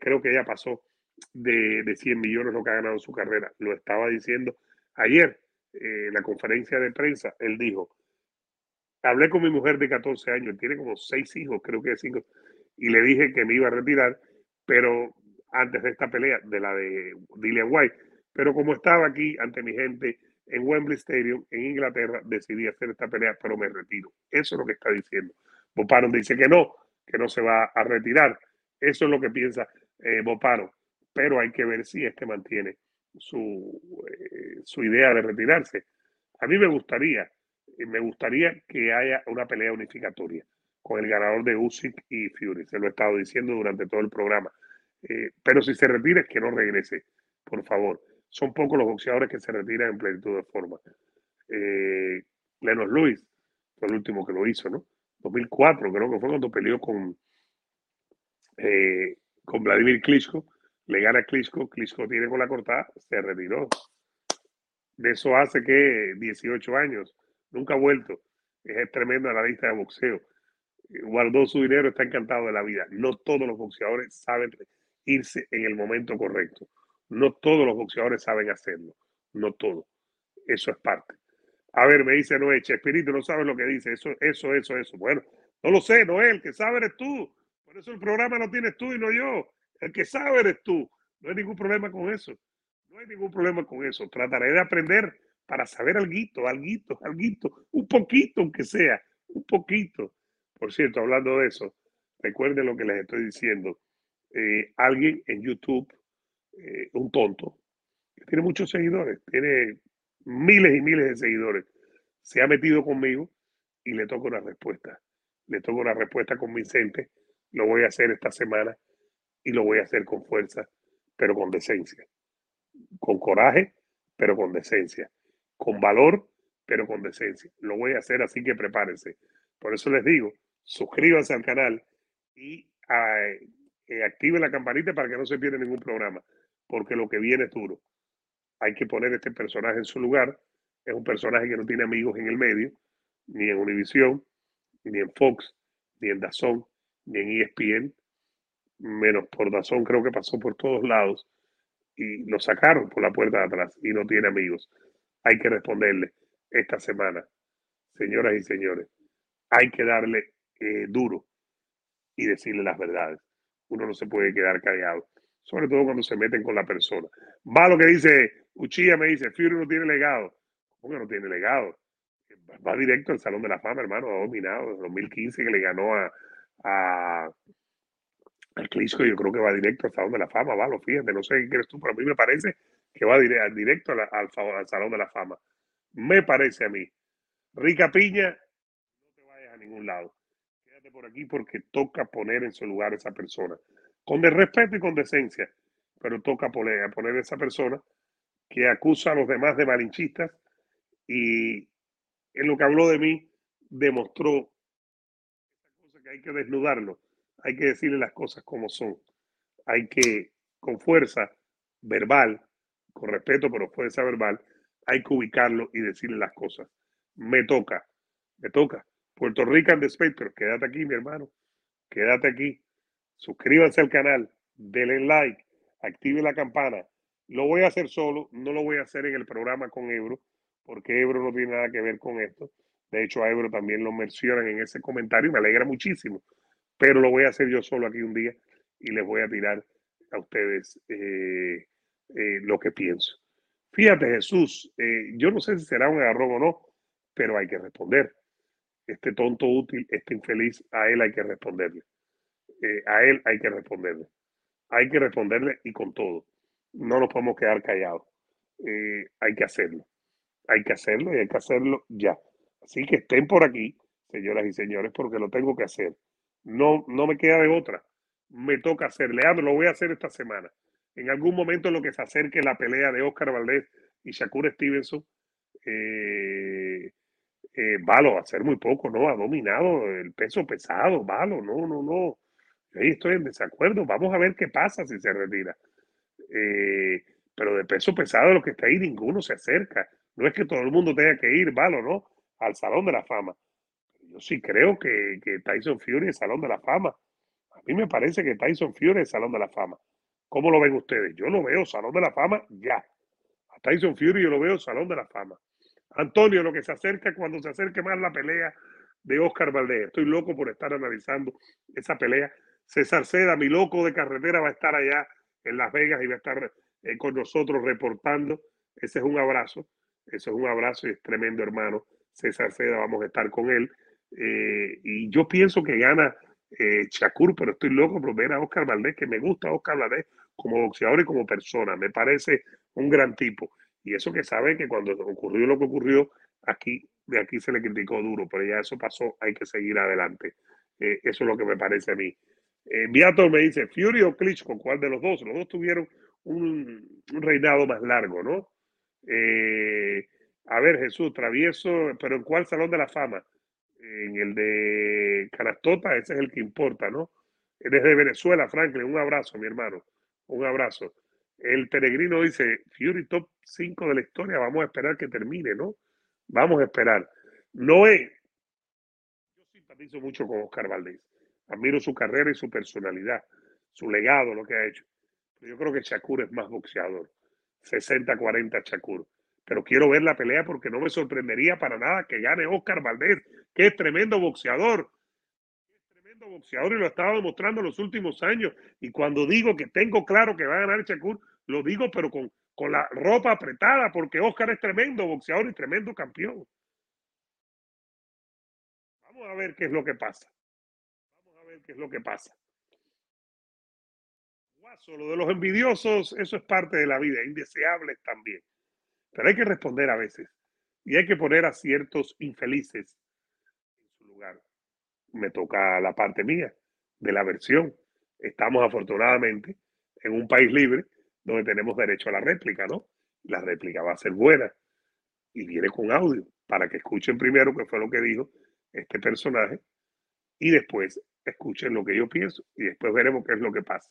Speaker 1: creo que ya pasó de, de 100 millones lo que ha ganado en su carrera. Lo estaba diciendo Ayer, en la conferencia de prensa, él dijo, hablé con mi mujer de 14 años, tiene como seis hijos, creo que cinco, y le dije que me iba a retirar, pero antes de esta pelea, de la de Dillian White, pero como estaba aquí ante mi gente en Wembley Stadium, en Inglaterra, decidí hacer esta pelea, pero me retiro. Eso es lo que está diciendo. Boparo dice que no, que no se va a retirar. Eso es lo que piensa eh, Boparo, pero hay que ver si este mantiene su, eh, su idea de retirarse. A mí me gustaría, me gustaría que haya una pelea unificatoria con el ganador de Usyk y Fury. Se lo he estado diciendo durante todo el programa. Eh, pero si se retira, es que no regrese, por favor. Son pocos los boxeadores que se retiran en plenitud de forma. Eh, Lenos Luis fue el último que lo hizo, ¿no? 2004, creo que fue cuando peleó con, con Vladimir Klitschko le gana Klitschko, Klitschko tiene con la cortada, se retiró. De eso hace que 18 años, nunca ha vuelto. Es tremendo la lista de boxeo. Guardó su dinero, está encantado de la vida. No todos los boxeadores saben irse en el momento correcto. No todos los boxeadores saben hacerlo. No todos. Eso es parte. A ver, me dice Noé, Espíritu, no sabes lo que dice. Eso, eso, eso, eso. Bueno, no lo sé, Noel, que sabe eres tú. Por eso el programa lo tienes tú y no yo. El que sabe eres tú. No hay ningún problema con eso. No hay ningún problema con eso. Trataré de aprender para saber algo, algo, algo, un poquito aunque sea, un poquito. Por cierto, hablando de eso, recuerden lo que les estoy diciendo. Eh, alguien en YouTube, eh, un tonto, que tiene muchos seguidores, tiene miles y miles de seguidores, se ha metido conmigo y le toca una respuesta. Le toca una respuesta convincente. Lo voy a hacer esta semana y lo voy a hacer con fuerza, pero con decencia. Con coraje, pero con decencia. Con valor, pero con decencia. Lo voy a hacer, así que prepárense. Por eso les digo, suscríbanse al canal y eh, activen la campanita para que no se pierda ningún programa, porque lo que viene es duro. Hay que poner este personaje en su lugar. Es un personaje que no tiene amigos en el medio, ni en Univision, ni en Fox, ni en Dazón, ni en ESPN menos por razón, creo que pasó por todos lados y lo sacaron por la puerta de atrás y no tiene amigos. Hay que responderle esta semana, señoras y señores, hay que darle eh, duro y decirle las verdades. Uno no se puede quedar callado, sobre todo cuando se meten con la persona. Va lo que dice Uchilla, me dice, Fury no tiene legado. ¿Cómo que no tiene legado? Va directo al Salón de la Fama, hermano, ha dominado en 2015 que le ganó a, a el Clisco yo creo que va directo al Salón de la Fama, va, lo fíjate, no sé qué crees tú, pero a mí me parece que va directo al, al, Salón de la Fama. Me parece a mí. Rica Piña, no te vayas a ningún lado. Quédate por aquí porque toca poner en su lugar a esa persona. Con de respeto y con decencia, pero toca poner, poner a esa persona que acusa a los demás de malinchistas y en lo que habló de mí demostró que hay que desnudarlo hay que decirle las cosas como son. Hay que, con fuerza verbal, con respeto, pero fuerza verbal, hay que ubicarlo y decirle las cosas. Me toca, me toca. Puerto Rican Space, pero quédate aquí, mi hermano. Quédate aquí. Suscríbanse al canal, denle like, active la campana. Lo voy a hacer solo, no lo voy a hacer en el programa con Ebro, porque Ebro no tiene nada que ver con esto. De hecho, a Ebro también lo mencionan en ese comentario y me alegra muchísimo pero lo voy a hacer yo solo aquí un día y les voy a tirar a ustedes eh, eh, lo que pienso. Fíjate, Jesús, eh, yo no sé si será un agarrón o no, pero hay que responder. Este tonto útil, este infeliz, a él hay que responderle. a él hay que responderle. Hay que responderle y con todo. No nos podemos quedar callados. hay que hacerlo. Hay que hacerlo y hay que hacerlo ya. Así que estén por aquí, señoras y señores, porque lo tengo que hacer. No, no me queda de otra. Me toca hacer. Leandro, lo voy a hacer esta semana. En algún momento lo que se acerque la pelea de Oscar Valdés y Shakur Stevenson, eh, eh, Valo, hacer muy poco, ¿no? Ha dominado el peso pesado, Valo, no, no, no. Ahí estoy en desacuerdo. Vamos a ver qué pasa si se retira. Eh, pero de peso pesado, lo que está ahí, ninguno se acerca. No es que todo el mundo tenga que ir, Valo, ¿no? Al Salón de la Fama. Yo sí creo que, que Tyson Fury es Salón de la Fama. A mí me parece que Tyson Fury es Salón de la Fama. ¿Cómo lo ven ustedes? Yo lo veo Salón de la Fama ya. A Tyson Fury yo lo veo Salón de la Fama. Antonio, lo que se acerca cuando se acerque más la pelea de Oscar Valdez. Estoy loco por estar analizando esa pelea. César Seda, mi loco de carretera, va a estar allá en Las Vegas y va a estar eh, con nosotros reportando. Ese es un abrazo. Ese es un abrazo y es tremendo hermano. César Seda, vamos a estar con él. Eh, y yo pienso que gana eh, Shakur, pero estoy loco por ver a Oscar Valdés, que me gusta Oscar Valdés como boxeador y como persona. Me parece un gran tipo. Y eso que sabe que cuando ocurrió lo que ocurrió, aquí, de aquí se le criticó duro, pero ya eso pasó, hay que seguir adelante. Eh, eso es lo que me parece a mí. Eh, Viator me dice, Fury o Klitschko, ¿cuál de los dos? Los dos tuvieron un, reinado más largo, ¿no? Eh, a ver, Jesús, travieso, pero ¿en cuál salón de la fama? En el de Canastota, ese es el que importa, ¿no? Desde Venezuela, Franklin, un abrazo, mi hermano. Un abrazo. El peregrino dice, Fury top 5 de la historia, vamos a esperar que termine, ¿no? Vamos a esperar. Noé, yo simpatizo mucho con Oscar Valdés. Admiro su carrera y su personalidad, su legado, lo que ha hecho. Pero yo creo que Shakur es más boxeador. 60-40 Shakur. Pero quiero ver la pelea porque no me sorprendería para nada que gane Oscar Valdés, que es tremendo boxeador boxeador y lo ha estado demostrando en los últimos años. Y cuando digo que tengo claro que va a ganar Shakur, lo digo, pero con, con la ropa apretada, porque Oscar es tremendo boxeador y tremendo campeón. Vamos a ver qué es lo que pasa. Vamos a ver qué es lo que pasa. Guaso, lo de los envidiosos, eso es parte de la vida, indeseables también. Pero hay que responder a veces. Y hay que poner a ciertos infelices me toca la parte mía de la versión. Estamos afortunadamente en un país libre donde tenemos derecho a la réplica, ¿no? La réplica va a ser buena y viene con audio para que escuchen primero qué fue lo que dijo este personaje y después escuchen lo que yo pienso y después veremos qué es lo que pasa.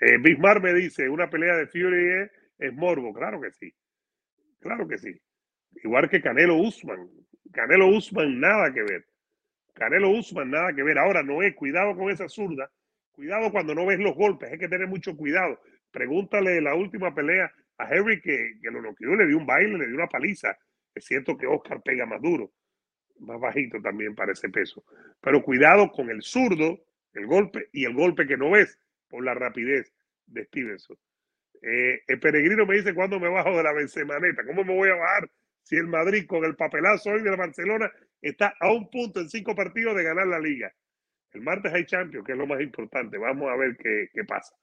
Speaker 1: Eh, Bismarck me dice, una pelea de Fury es, morbo, claro que sí, claro que sí. Igual que Canelo Usman, Canelo Usman nada que ver. Canelo Usman, nada que ver. Ahora, no es cuidado con esa zurda. Cuidado cuando no ves los golpes. Hay que tener mucho cuidado. Pregúntale la última pelea a Henry que, que lo noqueó, le dio un baile, le dio una paliza. Es cierto que Oscar pega más duro, más bajito también para ese peso. Pero cuidado con el zurdo, el golpe y el golpe que no ves por la rapidez de Stevenson. Eh, el peregrino me dice cuándo me bajo de la Bencemaneta. ¿Cómo me voy a bajar si el Madrid con el papelazo hoy de la Barcelona está a un punto en cinco partidos de ganar la liga. El martes hay Champions, que es lo más importante. Vamos a ver qué, pasa.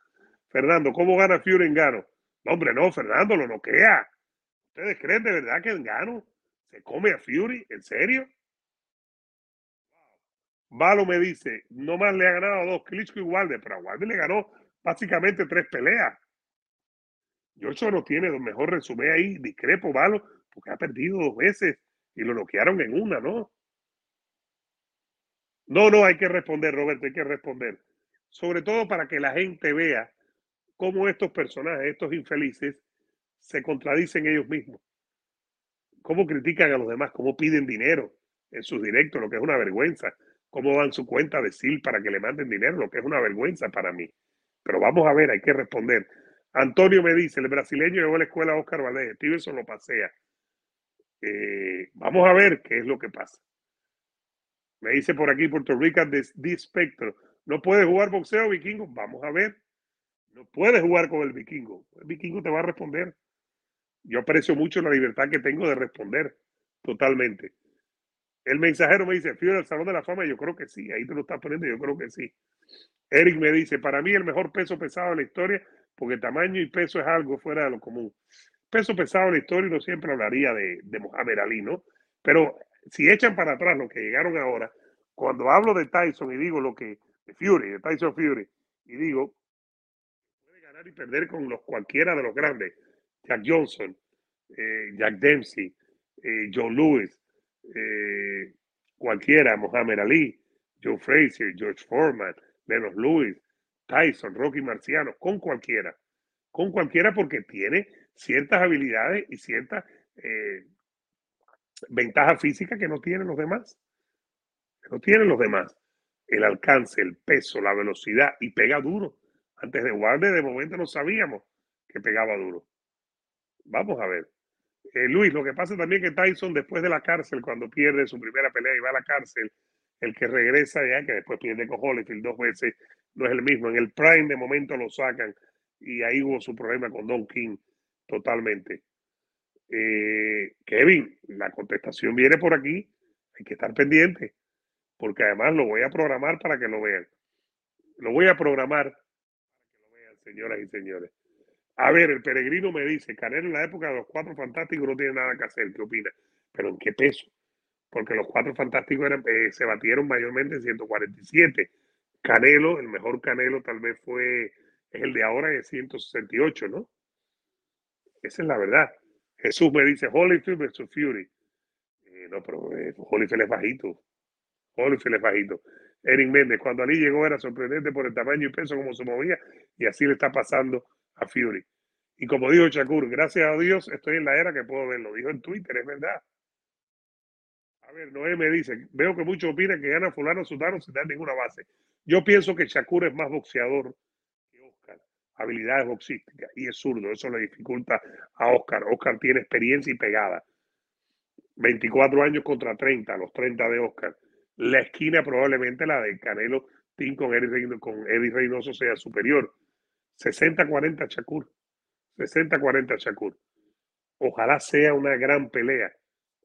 Speaker 1: Fernando, ¿cómo gana Fury en Gano? No, hombre, no, Fernando, lo noquea. ¿Ustedes creen de verdad que en Gano se come a Fury? ¿En serio? Valo me dice, no más le ha ganado dos, Klitschko y Walde, pero a Walde le ganó básicamente tres peleas. George no tiene el mejor resumen ahí, discrepo, Valo, porque ha perdido dos veces y lo bloquearon en una, ¿no? No, no, hay que responder, Roberto, hay que responder. Sobre todo para que la gente vea cómo estos personajes, estos infelices, se contradicen ellos mismos. Cómo critican a los demás, cómo piden dinero en sus directos, lo que es una vergüenza. Cómo dan su cuenta de SIL para que le manden dinero, lo que es una vergüenza para mí. Pero vamos a ver, hay que responder. Antonio me dice, el brasileño llegó a la escuela Oscar Valdez, Stevenson lo pasea. Eh, vamos a ver qué es lo que pasa. Me dice por aquí Puerto Rico de. No puede jugar boxeo vikingo. Vamos a ver. No puedes jugar con el vikingo. El vikingo te va a responder. Yo aprecio mucho la libertad que tengo de responder totalmente. El mensajero me dice, fío del Salón de la Fama. Yo creo que sí. Ahí te lo estás poniendo. Yo creo que sí. Eric me dice, para mí el mejor peso pesado de la historia, porque tamaño y peso es algo fuera de lo común peso pesado en la historia no siempre hablaría de, de Mohamed Ali, ¿no? Pero si echan para atrás lo que llegaron ahora, cuando hablo de Tyson y digo lo que, de Fury, de Tyson Fury, y digo, puede ganar y perder con los cualquiera de los grandes. Jack Johnson, eh, Jack Dempsey, eh, John Lewis, eh, cualquiera, Mohamed Ali, Joe Frazier, George Foreman, Lennox Lewis, Tyson, Rocky Marciano, con cualquiera. Con cualquiera porque tiene ciertas habilidades y ciertas ventajas físicas que no tienen los demás. No tienen los demás. El alcance, el peso, la velocidad y pega duro. Antes de Warner, de momento no sabíamos que pegaba duro. Vamos a ver. Eh, Luis, lo que pasa también que Tyson después de la cárcel, cuando pierde su primera pelea y va a la cárcel, el que regresa ya, que después pierde con Holyfield dos veces, no es el mismo. En el Prime de momento lo sacan y ahí hubo su problema con Don King totalmente. Eh, Kevin, la contestación viene por aquí, hay que estar pendiente, porque además lo voy a programar para que lo vean. Lo voy a programar para que lo vean, señoras y señores. A ver, el peregrino me dice, Canelo en la época de los cuatro fantásticos no tiene nada que hacer, ¿qué opina? Pero ¿en qué peso? Porque los cuatro fantásticos eran, eh, se batieron mayormente en 147. Canelo, el mejor Canelo tal vez fue, es el de ahora de 168, ¿no? Esa es la verdad. Jesús me dice Holyfield versus Fury. Eh, no, pero eh, Holyfield es bajito. Holyfield es bajito. Eric Méndez, cuando Ali llegó era sorprendente por el tamaño y peso como se movía y así le está pasando a Fury. Y como dijo Shakur, gracias a Dios estoy en la era que puedo verlo. Dijo en Twitter, es verdad. A ver, Noé me dice, veo que muchos opinan que gana fulano sudano sin dar ninguna base. Yo pienso que Shakur es más boxeador. Habilidades boxísticas y es zurdo. Eso le dificulta a Oscar. Oscar tiene experiencia y pegada. 24 años contra 30, los 30 de Oscar. La esquina probablemente la de Canelo Team con Eddie Reynoso sea superior 60-40 Shakur. 60-40 Shakur. Ojalá sea una gran pelea.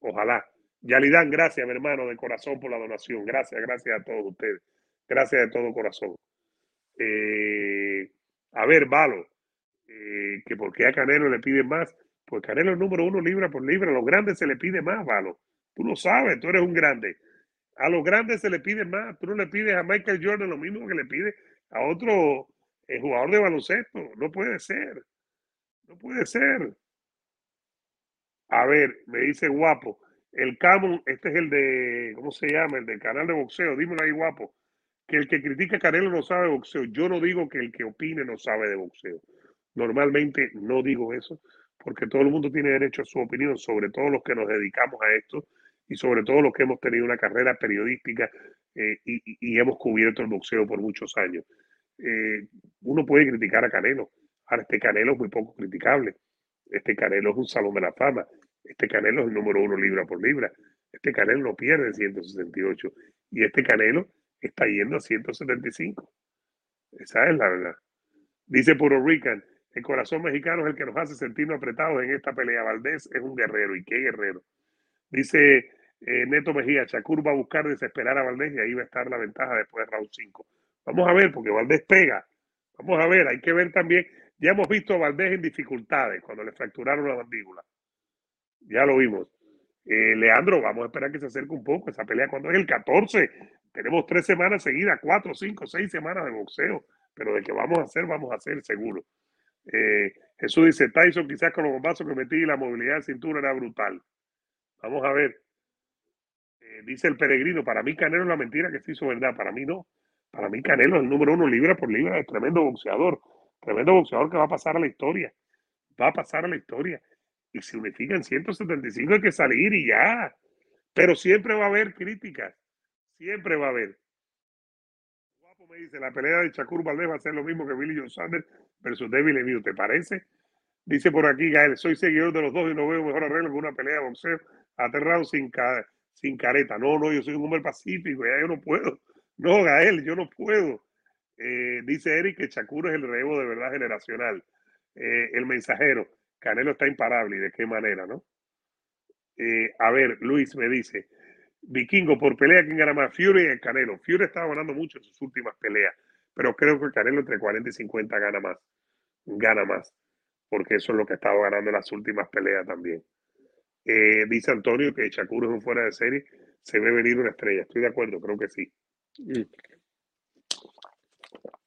Speaker 1: Ojalá. Yalidán, gracias, mi hermano, de corazón por la donación. Gracias, gracias a todos ustedes. Gracias de todo corazón. Eh, a ver, Valo, eh, que porque a Canelo le piden más. Pues Canelo es número uno libra por libra. A los grandes se le pide más, Valo. Tú lo sabes, tú eres un grande. A los grandes se le pide más. Tú no le pides a Michael Jordan lo mismo que le pide a otro el jugador de baloncesto. No puede ser. No puede ser. A ver, me dice guapo. El Camon, este es el de, ¿cómo se llama? El del canal de boxeo. Dímelo ahí, guapo. Que el que critica a Canelo no sabe de boxeo. Yo no digo que el que opine no sabe de boxeo. Normalmente no digo eso, porque todo el mundo tiene derecho a su opinión, sobre todo los que nos dedicamos a esto y sobre todo los que hemos tenido una carrera periodística eh, y, hemos cubierto el boxeo por muchos años. Eh, uno puede criticar a Canelo. Ahora, este Canelo es muy poco criticable. Este Canelo es un salón de la fama. Este Canelo es el número uno libra por libra. Este Canelo no pierde en 168. Y este Canelo está yendo a 175. Esa es la verdad. Dice Puro Rican, el corazón mexicano es el que nos hace sentirnos apretados en esta pelea. Valdés es un guerrero. ¿Y qué guerrero? Dice eh, Neto Mejía, Shakur va a buscar desesperar a Valdés y ahí va a estar la ventaja después de round 5. Vamos a ver, porque Valdés pega. Vamos a ver, hay que ver también. Ya hemos visto a Valdés en dificultades cuando le fracturaron la mandíbula. Ya lo vimos. Eh, Leandro, vamos a esperar que se acerque un poco esa pelea. cuando es el 14? Tenemos tres semanas seguidas, cuatro, cinco, seis semanas de boxeo. Pero de que vamos a hacer, vamos a hacer seguro. Eh, Jesús dice, Tyson quizás con los bombazos que metí y la movilidad de cintura era brutal. Vamos a ver. Eh, dice el peregrino, para mí Canelo es la mentira que se hizo verdad, para mí no. Para mí Canelo es el número uno libra por libra, es tremendo boxeador, tremendo boxeador que va a pasar a la historia, va a pasar a la historia. Y si unifican 175 hay que salir y ya. Pero siempre va a haber críticas, siempre va a haber. Guapo me dice, la pelea de Shakur Valdez va a ser lo mismo que Billy John Sanders versus David Lemieux, ¿te parece? Dice por aquí Gael, soy seguidor de los dos y no veo mejor arreglo que una pelea de boxeo aterrado sin, sin careta. No, no, yo soy un hombre pacífico, ya yo no puedo. No, Gael, yo no puedo. Eh, dice Eric que Chacuro es el rebo de verdad generacional. Eh, el mensajero, Canelo está imparable. ¿Y de qué manera, no? Eh, a ver, Luis me dice, Vikingo, por pelea, ¿quién gana más? Fury y Canelo. Fury estaba ganando mucho en sus últimas peleas, pero creo que Canelo entre 40 y 50 gana más. Gana más, porque eso es lo que estaba ganando en las últimas peleas también. dice Antonio que Chacuro es un fuera de serie, se ve venir una estrella. Estoy de acuerdo, creo que sí.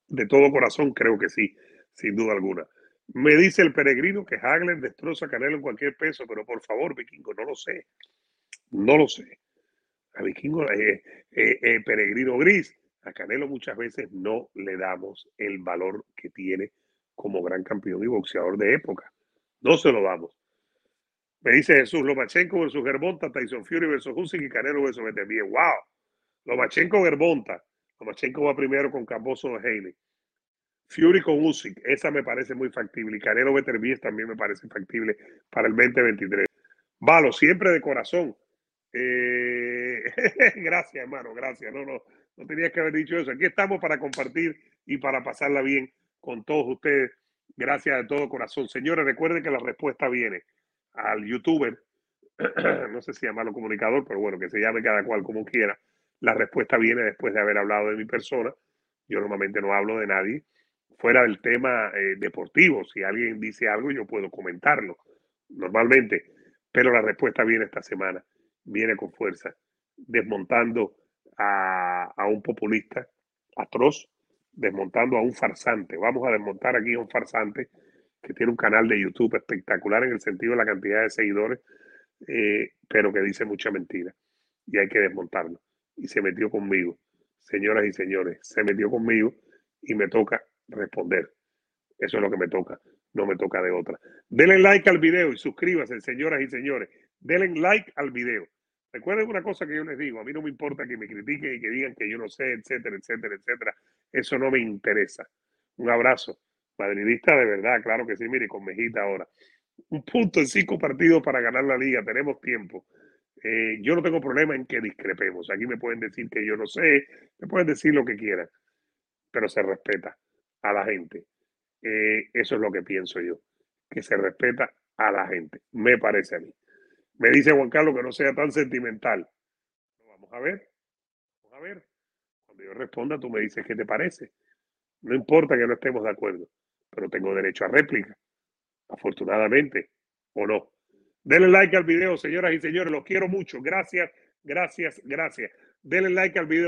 Speaker 1: De todo corazón, creo que sí. sin duda alguna. Me dice el peregrino que Hagler destroza a Canelo en cualquier peso, pero por favor, Vikingo, no lo sé. No lo sé. A Vikingo, eh, eh, eh, peregrino gris, a Canelo muchas veces no le damos el valor que tiene como gran campeón y boxeador de época. No se lo damos. Me dice Jesús, Lomachenko versus Germonta, Tyson Fury versus Usyk y Canelo versus Beterbiev. ¡Wow! Lomachenko Germonta. Lomachenko va primero con Camboso de Haley. Fury con Usyk, esa me parece muy factible. Y Canelo Beterbiev también me parece factible para el 2023. Valo, siempre de corazón. Eh, gracias, hermano, gracias. No, no, no tenía que haber dicho eso. Aquí estamos para compartir y para pasarla bien con todos ustedes. Gracias de todo corazón. Señores, recuerden que la respuesta viene al youtuber, no sé si llamarlo comunicador, pero bueno, que se llame cada cual como quiera. La respuesta viene después de haber hablado de mi persona. Yo normalmente no hablo de nadie fuera del tema eh, deportivo. Si alguien dice algo, yo puedo comentarlo normalmente, pero la respuesta viene esta semana, viene con fuerza, desmontando a, un populista atroz, desmontando a un farsante. Vamos a desmontar aquí a un farsante que tiene un canal de YouTube espectacular en el sentido de la cantidad de seguidores, eh, pero que dice mucha mentira. Y hay que desmontarlo. Y se metió conmigo, señoras y señores, se metió conmigo y me toca responder. Eso es lo que me toca, no me toca de otra. Denle like al video y suscríbanse, señoras y señores. Denle like al video. Recuerden una cosa que yo les digo, a mí no me importa que me critiquen y que digan que yo no sé, etcétera, etcétera, etcétera. Eso no me interesa. Un abrazo. Madridista de verdad, claro que sí, mire, con Mejita ahora. Un punto en cinco partidos para ganar la liga, tenemos tiempo. Eh, yo no tengo problema en que discrepemos. Aquí me pueden decir que yo no sé, me pueden decir lo que quieran, pero se respeta a la gente. Eh, eso es lo que pienso yo, que se respeta a la gente, me parece a mí. Me dice Juan Carlos que no sea tan sentimental. Vamos a ver, vamos a ver. Cuando yo responda, tú me dices qué te parece. No importa que no estemos de acuerdo, pero tengo derecho a réplica, afortunadamente, o no. Denle like al video, señoras y señores, los quiero mucho. Gracias, gracias, gracias. Denle like al video.